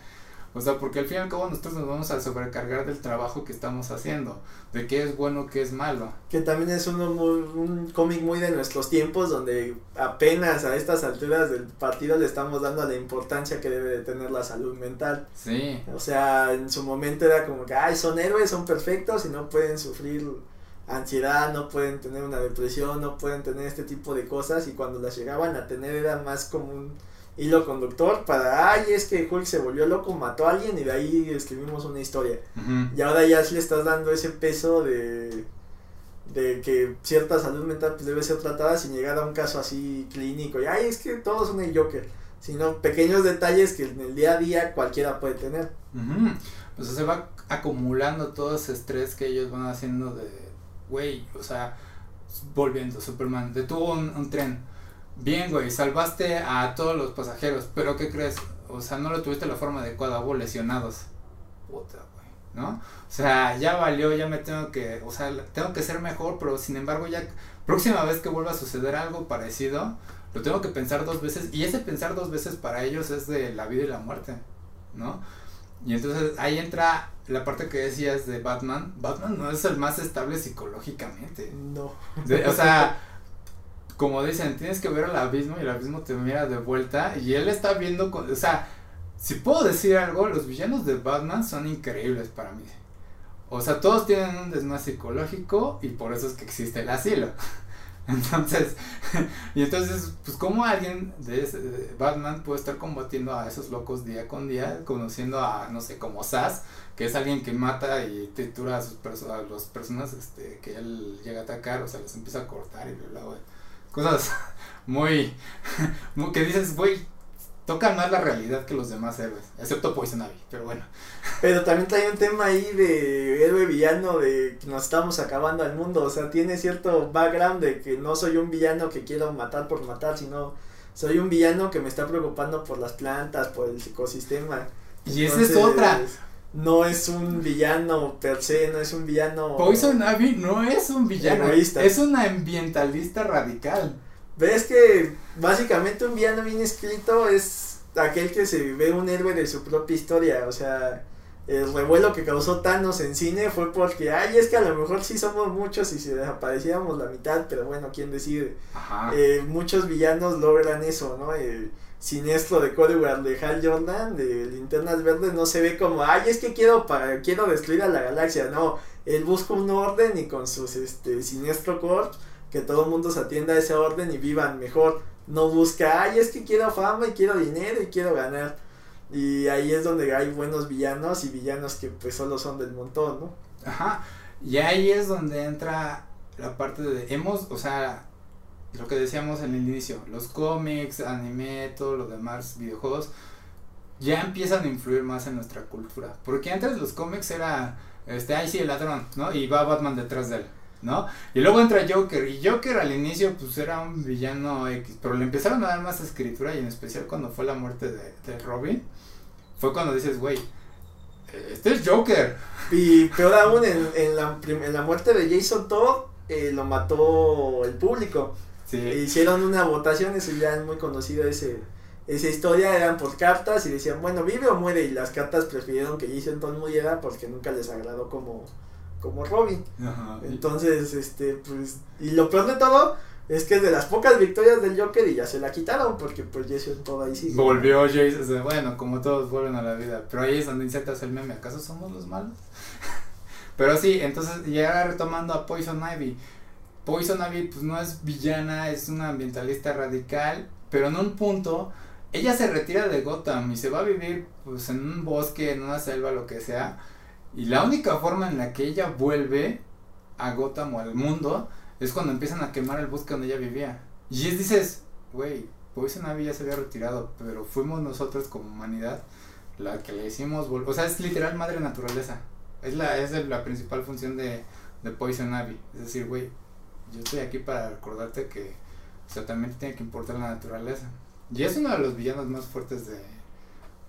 O sea, porque al fin y al cabo nosotros nos vamos a sobrecargar del trabajo que estamos haciendo, de qué es bueno, qué es malo. Que también es uno muy, un cómic muy de nuestros tiempos, donde apenas a estas alturas del partido le estamos dando la importancia que debe de tener la salud mental. Sí. O sea, en su momento era como que, ay, son héroes, son perfectos y no pueden sufrir ansiedad, no pueden tener una depresión, no pueden tener este tipo de cosas y cuando las llegaban a tener era más como un hilo conductor para, ay, es que Hulk se volvió loco, mató a alguien y de ahí escribimos una historia. Y ahora ya le estás dando ese peso de, de que cierta salud mental pues, debe ser tratada sin llegar a un caso así clínico. Y, ay, es que todos son el Joker. Sino pequeños detalles que en el día a día cualquiera puede tener. Pues se va acumulando todo ese estrés que ellos van haciendo de, güey, o sea, volviendo, Superman, detuvo un, un tren bien, güey, salvaste a todos los pasajeros, pero ¿qué crees? O sea, no lo tuviste de la forma adecuada, hubo lesionados. Puta, güey, ¿no? O sea, ya valió, ya me tengo que, o sea, tengo que ser mejor, pero sin embargo ya, próxima vez que vuelva a suceder algo parecido, lo tengo que pensar dos veces, y ese pensar dos veces para ellos es de la vida y la muerte, ¿no? Y entonces ahí entra la parte que decías de Batman. Batman no es el más estable psicológicamente. No. o sea, como dicen, tienes que ver al abismo y el abismo te mira de vuelta y él está viendo, o sea, si puedo decir algo, los villanos de Batman son increíbles para mí. O sea, todos tienen un desmás psicológico y por eso es que existe el asilo. Entonces, y entonces, pues como alguien de, Batman puede estar combatiendo a esos locos día con día, conociendo a, no sé, como Sass, que es alguien que mata y tritura a, sus a las personas este, que él llega a atacar, o sea, les empieza a cortar y bla, bla cosas muy, muy que dices, güey, tocan más la realidad que los demás héroes, excepto Poison Ivy, pero bueno. Pero también trae un tema ahí de héroe villano, de que nos estamos acabando al mundo, o sea, tiene cierto background de que no soy un villano que quiero matar por matar, sino soy un villano que me está preocupando por las plantas, por el ecosistema. Y esa es otra. No es un villano per se, no es un villano. Poison Ivy no es un villano. Es un ambientalista radical. Ves que básicamente un villano bien escrito es aquel que se ve un héroe de su propia historia. O sea, el revuelo que causó Thanos en cine fue porque, ay, es que a lo mejor sí somos muchos y si desapareciéramos la mitad, pero bueno, ¿quién decide? Eh, muchos villanos logran eso, ¿no? Eh, siniestro de Codeware de Hal Jordan, de Linternas Verdes, no se ve como, ay, es que quiero, para, quiero destruir a la galaxia, no, él busca un orden y con sus este, siniestro corps que todo el mundo se atienda a ese orden y vivan mejor. No busca, ay, es que quiero fama y quiero dinero y quiero ganar. Y ahí es donde hay buenos villanos y villanos que pues solo son del montón, ¿no? Ajá. Y ahí es donde entra la parte de hemos, o sea, lo que decíamos en el inicio, los cómics, anime, todo lo demás, videojuegos, ya empiezan a influir más en nuestra cultura. Porque antes los cómics era, este, ay sí, el ladrón, ¿no? Y va Batman detrás de él. ¿no? Y luego entra Joker, y Joker al inicio pues era un villano X, pero le empezaron a dar más escritura y en especial cuando fue la muerte de, Robin, fue cuando dices, güey, este es Joker. Y peor aún, en, en, la, en la muerte de Jason Todd, eh, lo mató el público. Hicieron una votación, eso ya es muy conocido ese, esa historia, eran por cartas y decían, bueno, vive o muere, y las cartas prefirieron que Jason Todd muriera porque nunca les agradó como como Robin. Entonces, este, pues, y lo peor de todo es que es de las pocas victorias del Joker y ya se la quitaron porque pues Jason todo ahí sí. Volvió Jason, bueno, como todos vuelven a la vida, pero ahí es donde insertas el meme, ¿acaso somos los malos? pero sí, entonces ya retomando a Poison Ivy. Poison Ivy pues no es villana, es una ambientalista radical, pero en un punto ella se retira de Gotham y se va a vivir pues en un bosque, en una selva, lo que sea y la única forma en la que ella vuelve a Gotham o al mundo es cuando empiezan a quemar el bosque donde ella vivía. Y es, dices, güey, Poison Ivy ya se había retirado, pero fuimos nosotros como humanidad la que le hicimos O sea, es literal madre naturaleza. Es la, es la principal función de, de Poison Ivy. Es decir, güey, yo estoy aquí para recordarte que o también tiene que importar la naturaleza. Y es uno de los villanos más fuertes de,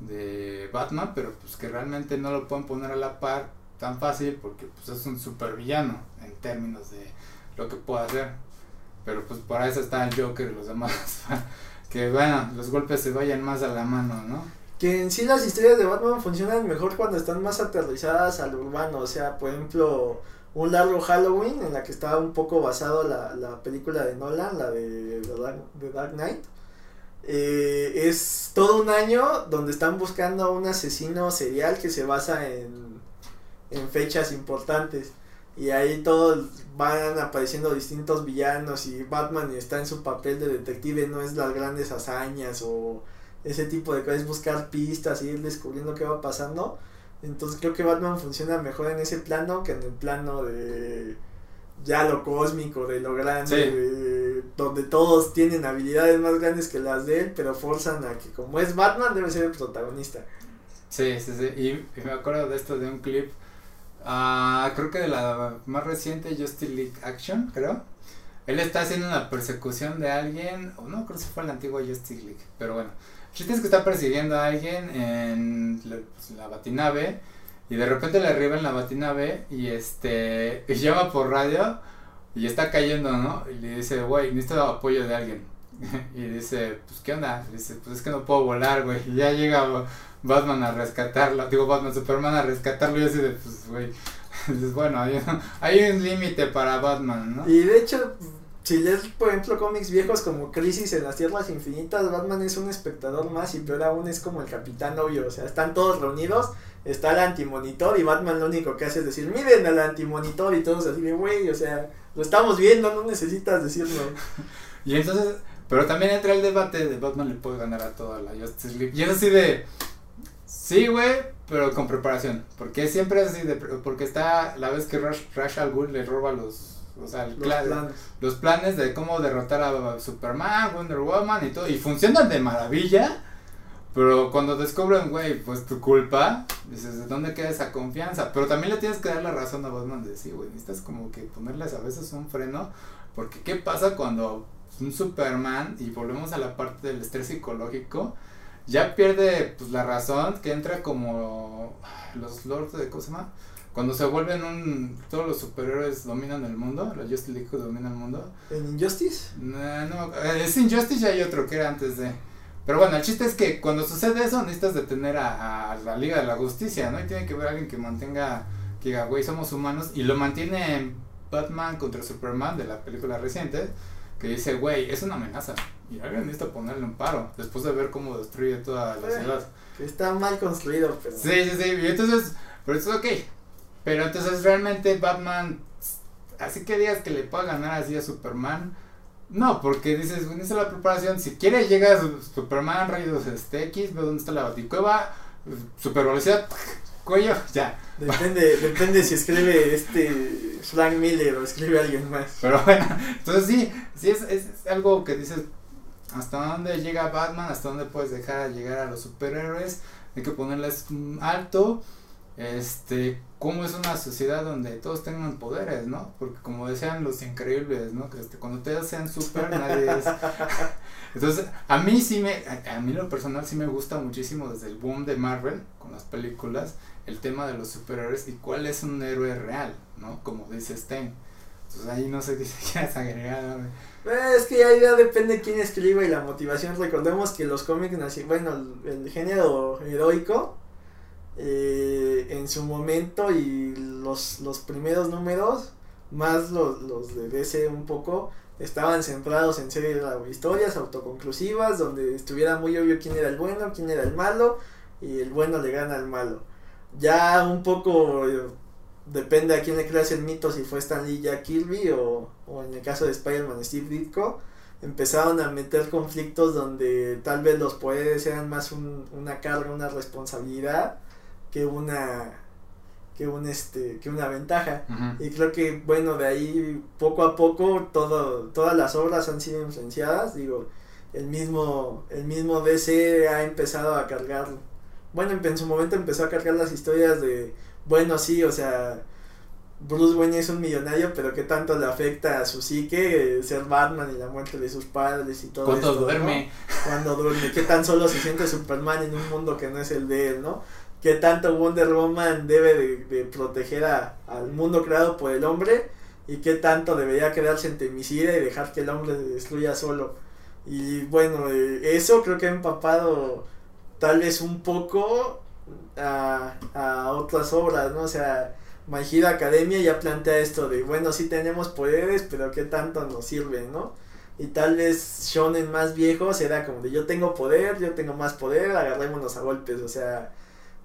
de Batman, pero pues que realmente no lo pueden poner a la par tan fácil porque pues es un supervillano en términos de lo que puede hacer. Pero pues para eso está el Joker y los demás. que bueno, los golpes se vayan más a la mano, ¿no? Que en sí las historias de Batman funcionan mejor cuando están más aterrizadas al urbano. O sea, por ejemplo, un largo Halloween en la que está un poco basado la, la película de Nolan, la de The Dark Knight eh, es todo un año donde están buscando a un asesino serial que se basa en, en fechas importantes. Y ahí todos van apareciendo distintos villanos y Batman está en su papel de detective, no es las grandes hazañas o ese tipo de cosas, buscar pistas, ir descubriendo qué va pasando. Entonces creo que Batman funciona mejor en ese plano que en el plano de ya lo cósmico, de lo grande, donde todos tienen habilidades más grandes que las de él, pero forzan a que como es Batman debe ser el protagonista. Sí, sí, sí. Y, me acuerdo de esto de un clip, uh, creo que de la más reciente Justice League Action, creo. Él está haciendo una persecución de alguien, o no, creo que fue la antigua Justice League, pero bueno. El es que está persiguiendo a alguien en la, pues, la batinave y de repente le arriba en la batinave y este y llama por radio y está cayendo, ¿no? Y le dice, güey, necesito apoyo de alguien. y dice, pues, ¿qué onda? dice, pues es que no puedo volar, güey. Y ya llega Batman a rescatarlo, digo Batman, Superman a rescatarlo y así de, pues, güey, bueno, hay, hay un límite para Batman, ¿no? Y de hecho, si lees, por ejemplo, cómics viejos como Crisis en las Tierras Infinitas, Batman es un espectador más y peor aún es como el capitán obvio, o sea, están todos reunidos, está el antimonitor y Batman lo único que hace es decir, miren al antimonitor y todos así de, güey, o sea, lo estamos viendo, no necesitas decirlo. y entonces, pero también entra el debate de Batman le puede ganar a toda la Justice League. Y es así de, sí, güey, pero con preparación. Porque siempre es así de, porque está la vez que Rush, Rush al le roba los o sea, los, planes. los planes de cómo derrotar a Superman, Wonder Woman y todo, y funcionan de maravilla, pero cuando descubren, güey, pues tu culpa, dices, ¿de dónde queda esa confianza? Pero también le tienes que dar la razón a Batman de sí, güey, necesitas como que ponerles a veces un freno, porque ¿qué pasa cuando un Superman, y volvemos a la parte del estrés psicológico, ya pierde pues la razón, que entra como los lords de, ¿cómo se llama? Cuando se vuelven un. Todos los superhéroes dominan el mundo. La Justice League domina el mundo. ¿En Injustice? No, no. Eh, es Injustice y hay otro que era antes de. Pero bueno, el chiste es que cuando sucede eso necesitas detener a, a la Liga de la Justicia, ¿no? Y tiene que haber alguien que mantenga. Que diga, güey, somos humanos. Y lo mantiene Batman contra Superman de la película reciente. Que dice, güey, es una amenaza. Y alguien necesita ponerle un paro. Después de ver cómo destruye toda la eh, ciudad. Está mal construido, pero. Sí, sí, sí. Y entonces. Pero eso es ok pero entonces realmente Batman, así que digas que le pueda ganar así a Superman, no, porque dices, bueno, esa es la preparación, si quiere llega Superman, rayos este X, ve dónde está la baticueva, super velocidad, cuello, ya. Depende, depende si escribe este Frank Miller o escribe alguien más. Pero bueno, entonces sí, sí es, es algo que dices, hasta dónde llega Batman, hasta dónde puedes dejar llegar a los superhéroes, hay que ponerles alto este, cómo es una sociedad donde todos tengan poderes, ¿no? Porque como decían los increíbles, ¿no? Que este, cuando ustedes sean súper, nadie es... Entonces, a mí sí me, a, mí lo personal sí me gusta muchísimo desde el boom de Marvel, con las películas, el tema de los superhéroes y cuál es un héroe real, ¿no? Como dice Stein. Entonces ahí no sé si quieres agregar. Eh, es que ahí ya depende quién escriba y la motivación. Recordemos que los cómics, bueno, el género heroico eh, en su momento y los, los primeros números, más los, los de DC un poco, estaban centrados en series historias autoconclusivas donde estuviera muy obvio quién era el bueno, quién era el malo y el bueno le gana al malo. Ya un poco eh, depende a quién le creas el mito si fue Stan Lee Jack Kirby o, o en el caso de Spider-Man Steve Ditko empezaron a meter conflictos donde tal vez los poderes eran más un, una carga, una responsabilidad que una que un este que una ventaja y creo que bueno de ahí poco a poco todo todas las obras han sido influenciadas digo el mismo el mismo DC ha empezado a cargar bueno en su momento empezó a cargar las historias de bueno sí o sea Bruce Wayne es un millonario, pero qué tanto le afecta a su psique ser Batman y la muerte de sus padres y todo Cuando duerme. Cuando duerme, qué tan solo se siente Superman en un mundo que no es el de él, ¿no? Qué tanto Wonder Woman debe de, proteger a, al mundo creado por el hombre y qué tanto debería quedarse en Temisira y dejar que el hombre se destruya solo. Y bueno, eh, eso creo que ha empapado tal vez un poco a, a otras obras, ¿no? O sea, My Hero Academia ya plantea esto de, bueno, sí tenemos poderes, pero qué tanto nos sirven, ¿no? Y tal vez Shonen más viejo será como de yo tengo poder, yo tengo más poder, agarrémonos a golpes, o sea,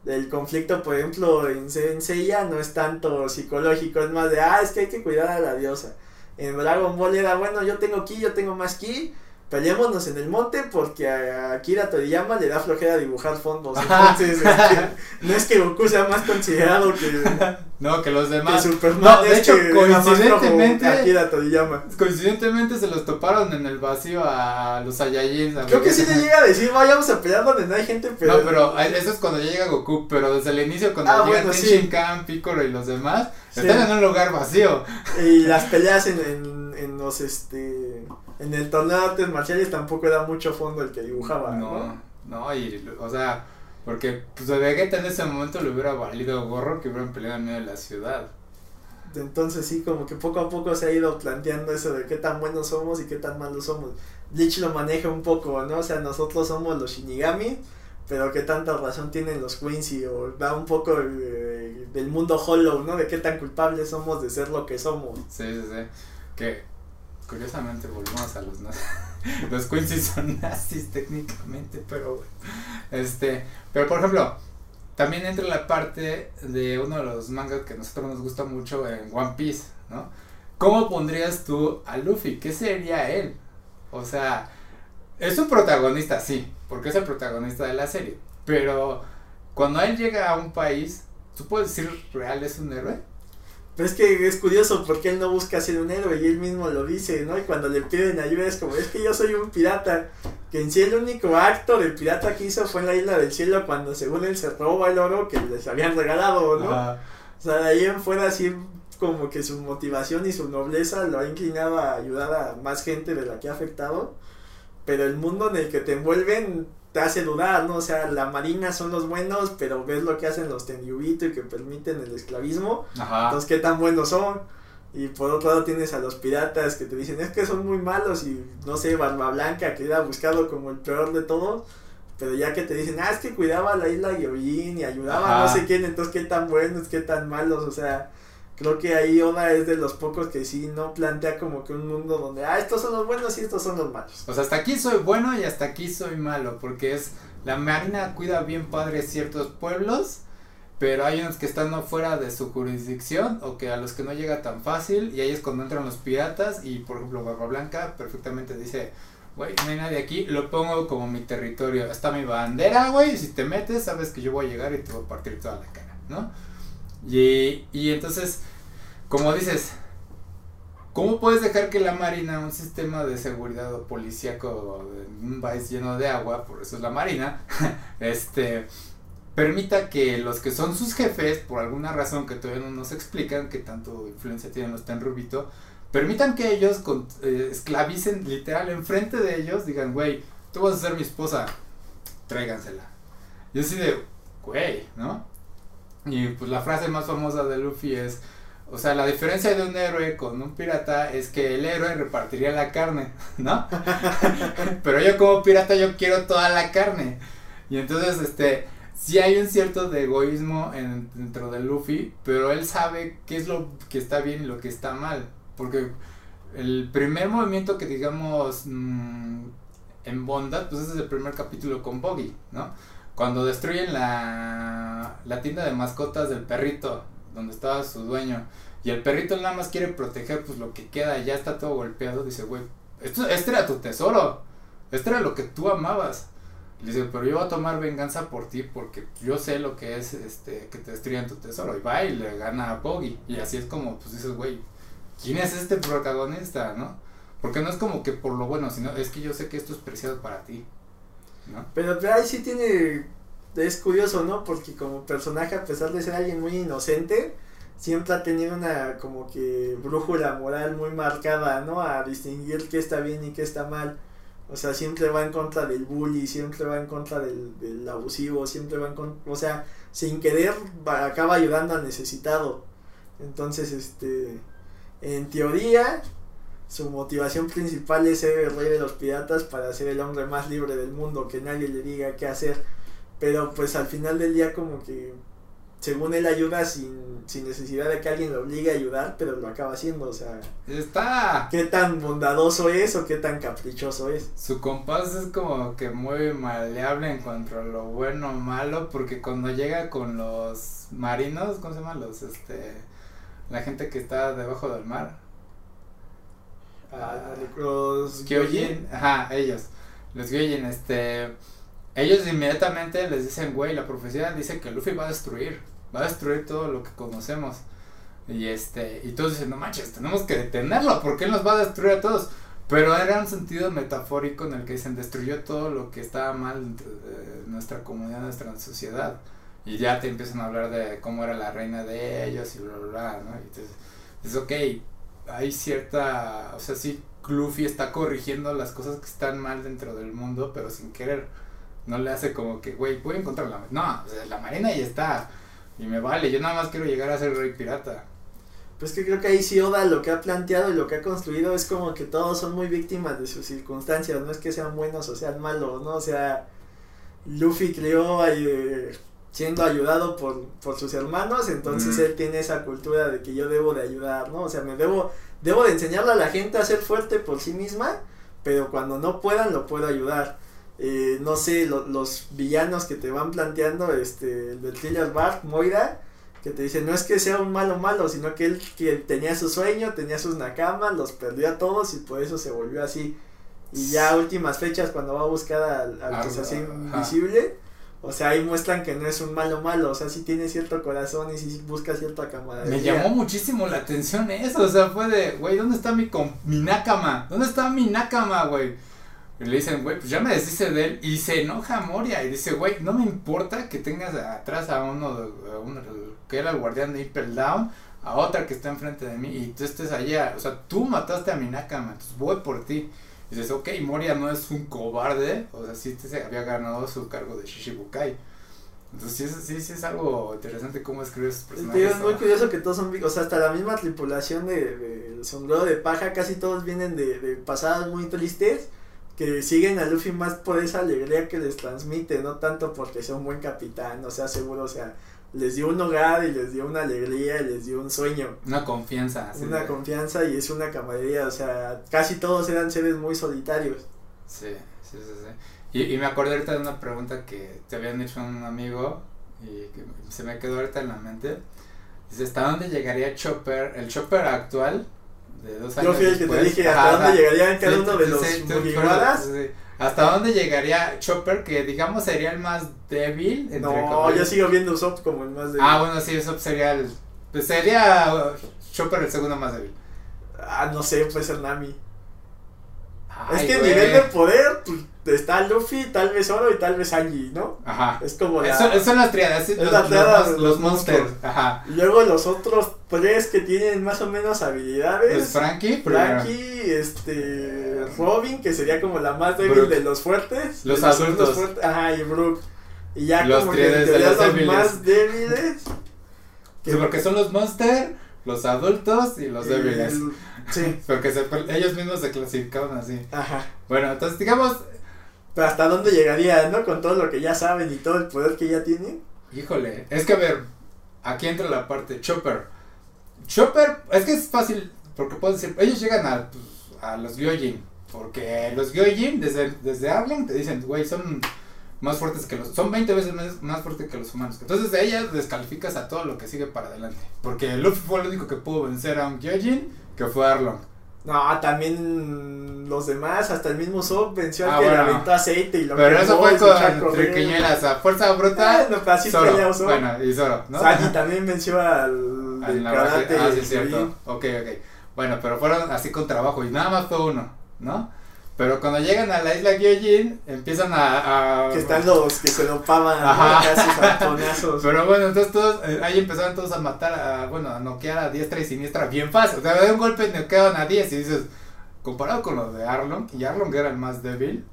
el conflicto, por ejemplo, en, en no es tanto psicológico, es más de, ah, es que hay que cuidar a la diosa. En Dragon Ball era, bueno, yo tengo ki, yo tengo más ki, peleémonos en el monte porque a Akira Toriyama le da flojera dibujar fondos. Entonces, este, no es que Goku sea más considerado que. No, que los demás. no, de hecho, coincidentemente. Akira Toriyama. Coincidentemente se los toparon en el vacío a los Saiyajins. Creo que sí le llega a decir, vayamos a pelear donde no hay gente, pero. No, pero eso es cuando ya llega Goku, pero desde el inicio, cuando ah, llegan bueno, Piccolo y los demás, están en un lugar vacío. Y las peleas en, en, en los este en el torneo de artes marciales tampoco era mucho fondo el que dibujaba. No, no, y, o sea, porque pues de Vegeta en ese momento le hubiera valido gorro que hubieran peleado en medio de la ciudad. Entonces sí, como que poco a poco se ha ido planteando eso de qué tan buenos somos y qué tan malos somos. Bleach lo maneja un poco, ¿no? O sea, nosotros somos los Shinigami, pero qué tanta razón tienen los Quincy, o da un poco del mundo Hollow, ¿no? De qué tan culpables somos de ser lo que somos. Sí, sí, sí. Que Curiosamente volvemos a los nazis. los Quincy son nazis técnicamente, pero. Este, pero por ejemplo, también entra la parte de uno de los mangas que a nosotros nos gusta mucho en One Piece, ¿no? ¿Cómo pondrías tú a Luffy? ¿Qué sería él? O sea, es un protagonista, sí, porque es el protagonista de la serie. Pero cuando él llega a un país, ¿tú puedes decir real es un héroe? Pero es que es curioso porque él no busca ser un héroe y él mismo lo dice, ¿no? Y cuando le piden ayuda es como, es que yo soy un pirata. Que en sí el único acto del pirata que hizo fue en la isla del cielo cuando según él se roba el oro que les habían regalado, ¿no? O sea, de ahí en fuera así como que su motivación y su nobleza lo ha inclinado a ayudar a más gente de la que ha afectado. Pero el mundo en el que te envuelven te hace dudar, ¿no? O sea, la marina son los buenos, pero ves lo que hacen los Tenyubito y que permiten el esclavismo. Ajá. Entonces, ¿qué tan buenos son? Y por otro lado tienes a los piratas que te dicen, es que son muy malos y no sé, Barba Blanca que era buscado como el peor de todos. Pero ya que te dicen, ah, es que cuidaba la isla Gyojin y ayudaba a no sé quién, entonces qué tan buenos, qué tan malos, o sea, creo que ahí Oda es de los pocos que sí no plantea como que un mundo donde, ah, estos son los buenos y estos son los malos. O sea, hasta aquí soy bueno y hasta aquí soy malo, porque es, la marina cuida bien padre ciertos pueblos, pero hay unos que están fuera de su jurisdicción o que a los que no llega tan fácil y ahí es cuando entran los piratas y por ejemplo Barba Blanca perfectamente dice, güey, no hay nadie aquí, lo pongo como mi territorio, está mi bandera, güey, si te metes sabes que yo voy a llegar y te voy a partir toda la cara, ¿no? Y, y entonces, como dices, ¿cómo puedes dejar que la Marina, un sistema de seguridad o policíaco en un país lleno de agua, por eso es la Marina, este permita que los que son sus jefes, por alguna razón que todavía no nos explican, que tanto influencia tienen los Tenrubito, permitan que ellos con, eh, esclavicen literal enfrente de ellos, digan, güey, tú vas a ser mi esposa, tráigansela. Y así de, güey, ¿no? Y pues la frase más famosa de Luffy es, o sea, la diferencia de un héroe con un pirata es que el héroe repartiría la carne, ¿no? Pero yo como pirata yo quiero toda la carne. Y entonces, este, sí hay un cierto de egoísmo en, dentro de Luffy, pero él sabe qué es lo que está bien y lo que está mal. Porque el primer movimiento que digamos mm, en bondad, pues ese es el primer capítulo con Boggy, ¿no? Cuando destruyen la, la tienda de mascotas del perrito, donde estaba su dueño, y el perrito nada más quiere proteger pues lo que queda, ya está todo golpeado, dice, güey, esto, este era tu tesoro, este era lo que tú amabas. Y dice, pero yo voy a tomar venganza por ti porque yo sé lo que es este que te destruyan tu tesoro. Y va y le gana a Boggy. Y así es como, pues dices, güey, ¿quién es este protagonista, no? Porque no es como que por lo bueno, sino es que yo sé que esto es preciado para ti. Pero, ahí sí tiene, es curioso, ¿no? Porque como personaje, a pesar de ser alguien muy inocente, siempre ha tenido una como que brújula moral muy marcada, ¿no? A distinguir qué está bien y qué está mal. O sea, siempre va en contra del bully, siempre va en contra del, del abusivo, siempre va en contra, o sea, sin querer acaba ayudando al necesitado. Entonces, este, en teoría, su motivación principal es ser el rey de los piratas para ser el hombre más libre del mundo, que nadie le diga qué hacer. Pero pues al final del día como que según él ayuda sin, sin necesidad de que alguien lo obligue a ayudar, pero lo acaba haciendo, o sea... Está... ¿Qué tan bondadoso es o qué tan caprichoso es? Su compás es como que muy maleable en cuanto a lo bueno o malo, porque cuando llega con los marinos, ¿cómo se llaman los, este... La gente que está debajo del mar, Ah, los Gyojin, ajá, ellos. Los Gyojin, este. Ellos inmediatamente les dicen, güey, la profecía dice que Luffy va a destruir. Va a destruir todo lo que conocemos. Y este, y todos dicen, no manches, tenemos que detenerlo, porque él nos va a destruir a todos. Pero era un sentido metafórico en el que dicen, destruyó todo lo que estaba mal en nuestra comunidad, nuestra sociedad. Y ya te empiezan a hablar de cómo era la reina de ellos y bla, bla, bla, ¿no? Y entonces, es ok, hay cierta, o sea, sí, Luffy está corrigiendo las cosas que están mal dentro del mundo, pero sin querer. No le hace como que, güey, voy a encontrar la... No, la marina ahí está. Y me vale, yo nada más quiero llegar a ser rey pirata. Pues que creo que ahí sí Oda lo que ha planteado y lo que ha construido es como que todos son muy víctimas de sus circunstancias, no es que sean buenos o sean malos, ¿no? O sea, Luffy creó eh, siendo ayudado por, por sus hermanos, entonces él tiene esa cultura de que yo debo de ayudar, ¿no? O sea, me debo, debo de enseñarle a la gente a ser fuerte por sí misma, pero cuando no puedan lo puedo ayudar. Eh, no sé, los villanos que te van planteando, este, el del Thriller Bar, Moira, que te dice, no es que sea un malo malo, sino que él que tenía su sueño, tenía sus nakamas, los perdió a todos y por eso se volvió así. Y ya últimas fechas cuando va a buscar al, que se hace invisible, o sea, ahí muestran que no es un malo malo, o sea, sí tiene cierto corazón y sí busca cierta camaradería. Me llamó muchísimo la atención eso, o sea, fue de, güey, ¿dónde está mi, mi nakama? ¿Dónde está mi nakama, güey? Y le dicen, güey, pues ya me deshice de él. Y se enoja Moria y dice, güey, no me importa que tengas atrás a uno, a uno que era el guardián de Impel Down, a otra que está enfrente de mí y tú estés allá. O sea, tú mataste a mi Nakama, entonces voy por ti. Y dices, ok, Moria no es un cobarde, o sea, sí se había ganado su cargo de Shishibukai. Entonces sí, sí, es algo interesante cómo escribe esos personajes. Es muy curioso que todos son, o sea, hasta la misma tripulación de, de, sombrero de paja, casi todos vienen de, de pasadas muy tristes que siguen a Luffy más por esa alegría que les transmite, no tanto porque sea un buen capitán, o sea, seguro, o sea, les dio un hogar y les dio una alegría y les dio un sueño. Una confianza. una confianza y es una camaradería, o sea, casi todos eran seres muy solitarios. Sí, sí, sí, sí. Y, y me acordé ahorita de una pregunta que te habían hecho un amigo y que se me quedó ahorita en la mente. Dice, ¿hasta dónde llegaría Chopper, el Chopper actual? de dos años. Yo fui el que te dije hasta dónde llegarían cada uno de los sí, ¿Hasta dónde llegaría Chopper? Que digamos sería el más débil. Entre no, yo sigo viendo Usopp como el más débil. Ah, bueno, sí, Usopp sería el. Pues sería Chopper el segundo más débil. Ah, no sé, puede ser Nami. es que a nivel de poder, pues, está Luffy, tal vez Oro y tal vez Angie, ¿no? Ajá. Es como la... Eso, son las triadas, los, los, los, monsters. Ajá. Y luego los otros tres que tienen más o menos habilidades. Es Frankie, Frankie, este, Robin, que sería como la más débil de los fuertes. Los adultos. Ajá, y Brooke. Y ya los como que de los, más débiles. Que... Sí, porque son los monsters, los adultos y los débiles. Sí. porque ellos mismos se clasificaban así. Ajá. Bueno, entonces digamos, pero hasta dónde llegaría, ¿no? Con todo lo que ya saben y todo el poder que ya tienen. Híjole, es que a ver, aquí entra la parte Chopper. Chopper, es que es fácil, porque puedes decir, ellos llegan a, pues, a los Gyojin, porque los Gyojin desde, desde Arlong te dicen, güey, son más fuertes que los, son 20 veces más, más fuertes que los humanos. Entonces de ellas descalificas a todo lo que sigue para adelante. Porque Luffy fue el único que pudo vencer a un Gyojin, que fue Arlong. No, también los demás, hasta el mismo Zop venció al ah, que le aventó aceite y lo Pero eso fue con triquiñuelas, a fuerza bruta. Ah, no, así Zoro. Bueno, y Zoro, ¿no? Sagi también venció al, al karate. Ah, sí, cierto. Ok, ok. Bueno, pero fueron así con trabajo y nada más fue uno, ¿no? Pero cuando llegan a la isla Gyojin, empiezan a, Que están los que se dopaban casi Pero bueno, entonces todos, eh, ahí empezaron todos a matar, a, bueno, a noquear a diestra y siniestra bien fácil. O sea, de un golpe noqueaban a 10 y dices, comparado con lo de Arlong, y Arlong era el más débil,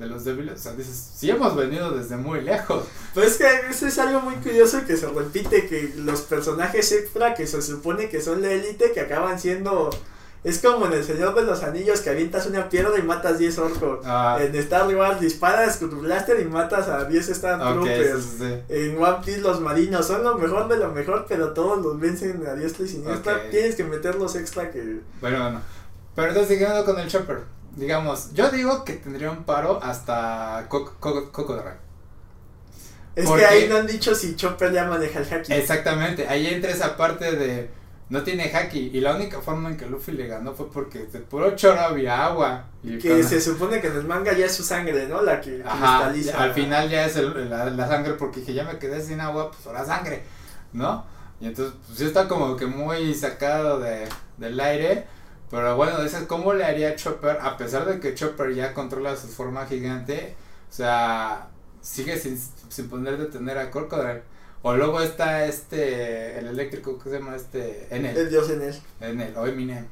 de los débiles, o sea, dices, sí hemos venido desde muy lejos. Pues es que eso es algo muy curioso que se repite, que los personajes extra que se supone que son la élite, que acaban siendo es como en El Señor de los Anillos que avientas una piedra y matas 10 orcos. Ah. En Star Wars disparas con tu blaster y matas a 10 Stormtroopers. En One Piece los marinos son lo mejor de lo mejor, pero todos los vencen a diestra y siniestra. Tienes que meter los extra que... Bueno, bueno. Pero entonces siguiendo con el Chopper. Digamos, yo digo que tendría un paro hasta Coco, de Rey. Es que ahí no han dicho si Chopper ya maneja el hacking. Exactamente, ahí entra esa parte de no tiene haki. Y la única forma en que Luffy le ganó fue porque de puro choro había agua. Y que se supone que en el manga ya es su sangre, ¿no? La que cristaliza. Al final ya es la, sangre porque dije, ya me quedé sin agua, pues ahora sangre, ¿no? Y entonces, pues sí está como que muy sacado de, del aire. Pero bueno, dices, ¿cómo le haría Chopper? A pesar de que Chopper ya controla su forma gigante, o sea, sigue sin, sin poder detener a Crocodile. O luego está este, el eléctrico, ¿qué se llama? Este, Enel. El dios Enel. Enel, o Eminem.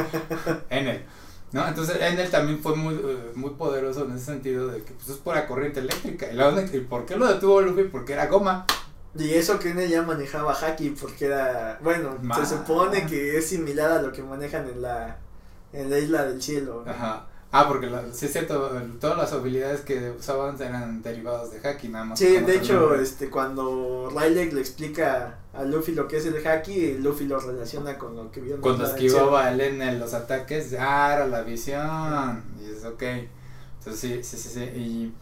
Enel. ¿No? Entonces Enel también fue muy, muy poderoso en ese sentido de que pues es pura corriente eléctrica. ¿Y, por qué lo detuvo Luffy? Porque era goma. Y eso que Enel ya manejaba Haki porque era, bueno, se supone que es similar a lo que manejan en la, en la isla del cielo. Ajá. Ah, porque sí es cierto, todas las habilidades que usaban eran derivadas de Haki, nada más. Sí, de hecho, este, cuando Rayleigh le explica a Luffy lo que es el Haki, Luffy lo relaciona con lo que vio. Cuando esquivaba él en los ataques, ah, era la visión, y es ok. Entonces sí, sí, sí, sí, y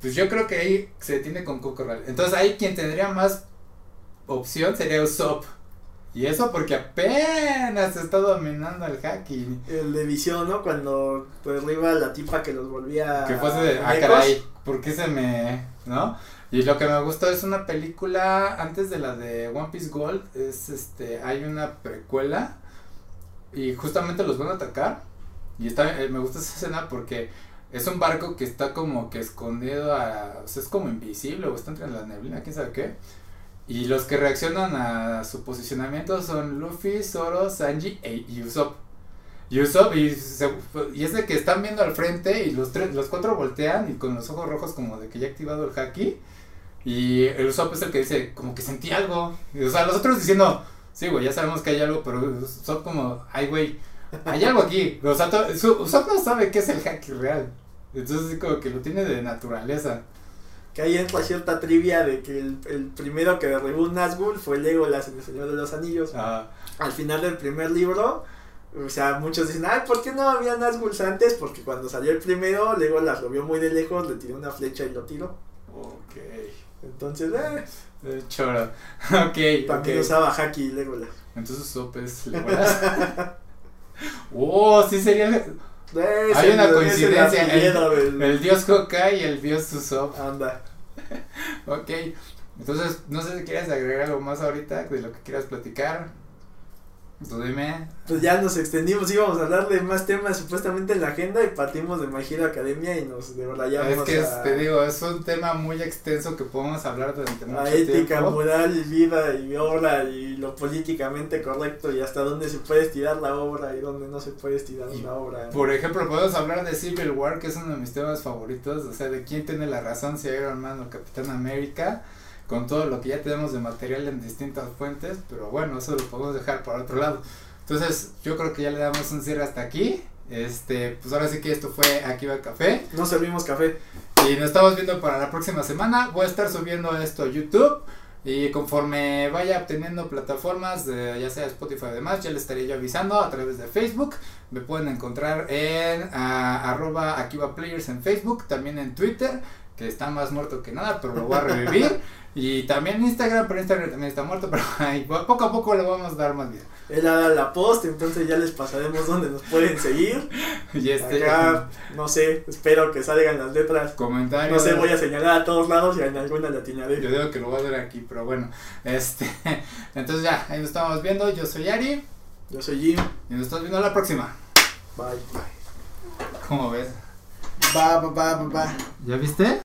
pues yo creo que ahí se tiene con Coco Entonces ahí quien tendría más opción sería Usopp. Y eso porque apenas está dominando el hacking. El de visión, ¿no? Cuando arriba la tipa que los volvía. Que fuese de. Ah, caray, ¿por qué se me.? ¿No? Y lo que me gustó es una película antes de la de One Piece Gold. Es este. Hay una precuela. Y justamente los van a atacar. Y está, eh, me gusta esa escena porque es un barco que está como que escondido a. O sea, es como invisible o está entre la neblina, quién sabe qué. Y los que reaccionan a su posicionamiento son Luffy, Zoro, Sanji e Usopp. Usopp y, y es de que están viendo al frente y los tres, los cuatro voltean y con los ojos rojos como de que ya ha activado el haki. Y el Usopp es el que dice, como que sentí algo. o sea, los otros diciendo, sí, güey, ya sabemos que hay algo, pero Usopp como, ay, güey, hay algo aquí. O sea, Usopp no sabe qué es el haki real. Entonces, como que lo tiene de naturaleza que ahí entra cierta trivia de que el, el primero que derribó un Nazgûl fue Legolas en El Señor de los Anillos. Ah. Al final del primer libro, o sea, muchos dicen, ay, ¿por qué no había Nazgûls antes? Porque cuando salió el primero, Legolas lo vio muy de lejos, le tiró una flecha y lo tiró. Ok. Entonces, eh. Choro. Ok. También usaba Haki y Legolas. Entonces sopes Legolas. oh, sí sería... Hay una coincidencia. El, el, dios Hawkeye y el dios Usopp. Anda. ok. Entonces, no sé si quieres agregar algo más ahorita de lo que quieras platicar. Tú dime. Pues ya nos extendimos, íbamos a hablar de más temas supuestamente en la agenda y partimos de My Hero Academia y nos debrayamos. Es que te digo, es un tema muy extenso que podemos hablar durante mucho La ética, moral, vida y obra y lo políticamente correcto y hasta dónde se puede estirar la obra y dónde no se puede estirar una obra. Por ejemplo, podemos hablar de Civil War, que es uno de mis temas favoritos, o sea, de quién tiene la razón, si Iron Man o Capitán América con todo lo que ya tenemos de material en distintas fuentes, pero bueno, eso lo podemos dejar para otro lado. Entonces, yo creo que ya le damos un cierre hasta aquí. Este, pues ahora sí que esto fue Aquí va el café. No servimos café. Y nos estamos viendo para la próxima semana. Voy a estar subiendo esto a YouTube. Y conforme vaya obteniendo plataformas, de, ya sea Spotify y demás, ya les estaré yo avisando a través de Facebook. Me pueden encontrar en a, arroba Akiva Players en Facebook, también en Twitter, que está más muerto que nada, pero lo voy a revivir. Y también Instagram, pero Instagram también está muerto, pero ahí poco a poco le vamos a dar más vida. Él hará la post, entonces ya les pasaremos donde nos pueden seguir. y este, Acá, no sé, espero que salgan las letras. Comentarios. No sé, voy a señalar a todos lados y en alguna latinaré. Yo digo que lo voy a ver aquí, pero bueno. Este, entonces ya, ahí nos estamos viendo. Yo soy Ari. Yo soy Jim. Y nos estamos viendo la próxima. Bye. Bye. ¿Cómo ves? Va, va, va, va. ¿Ya viste?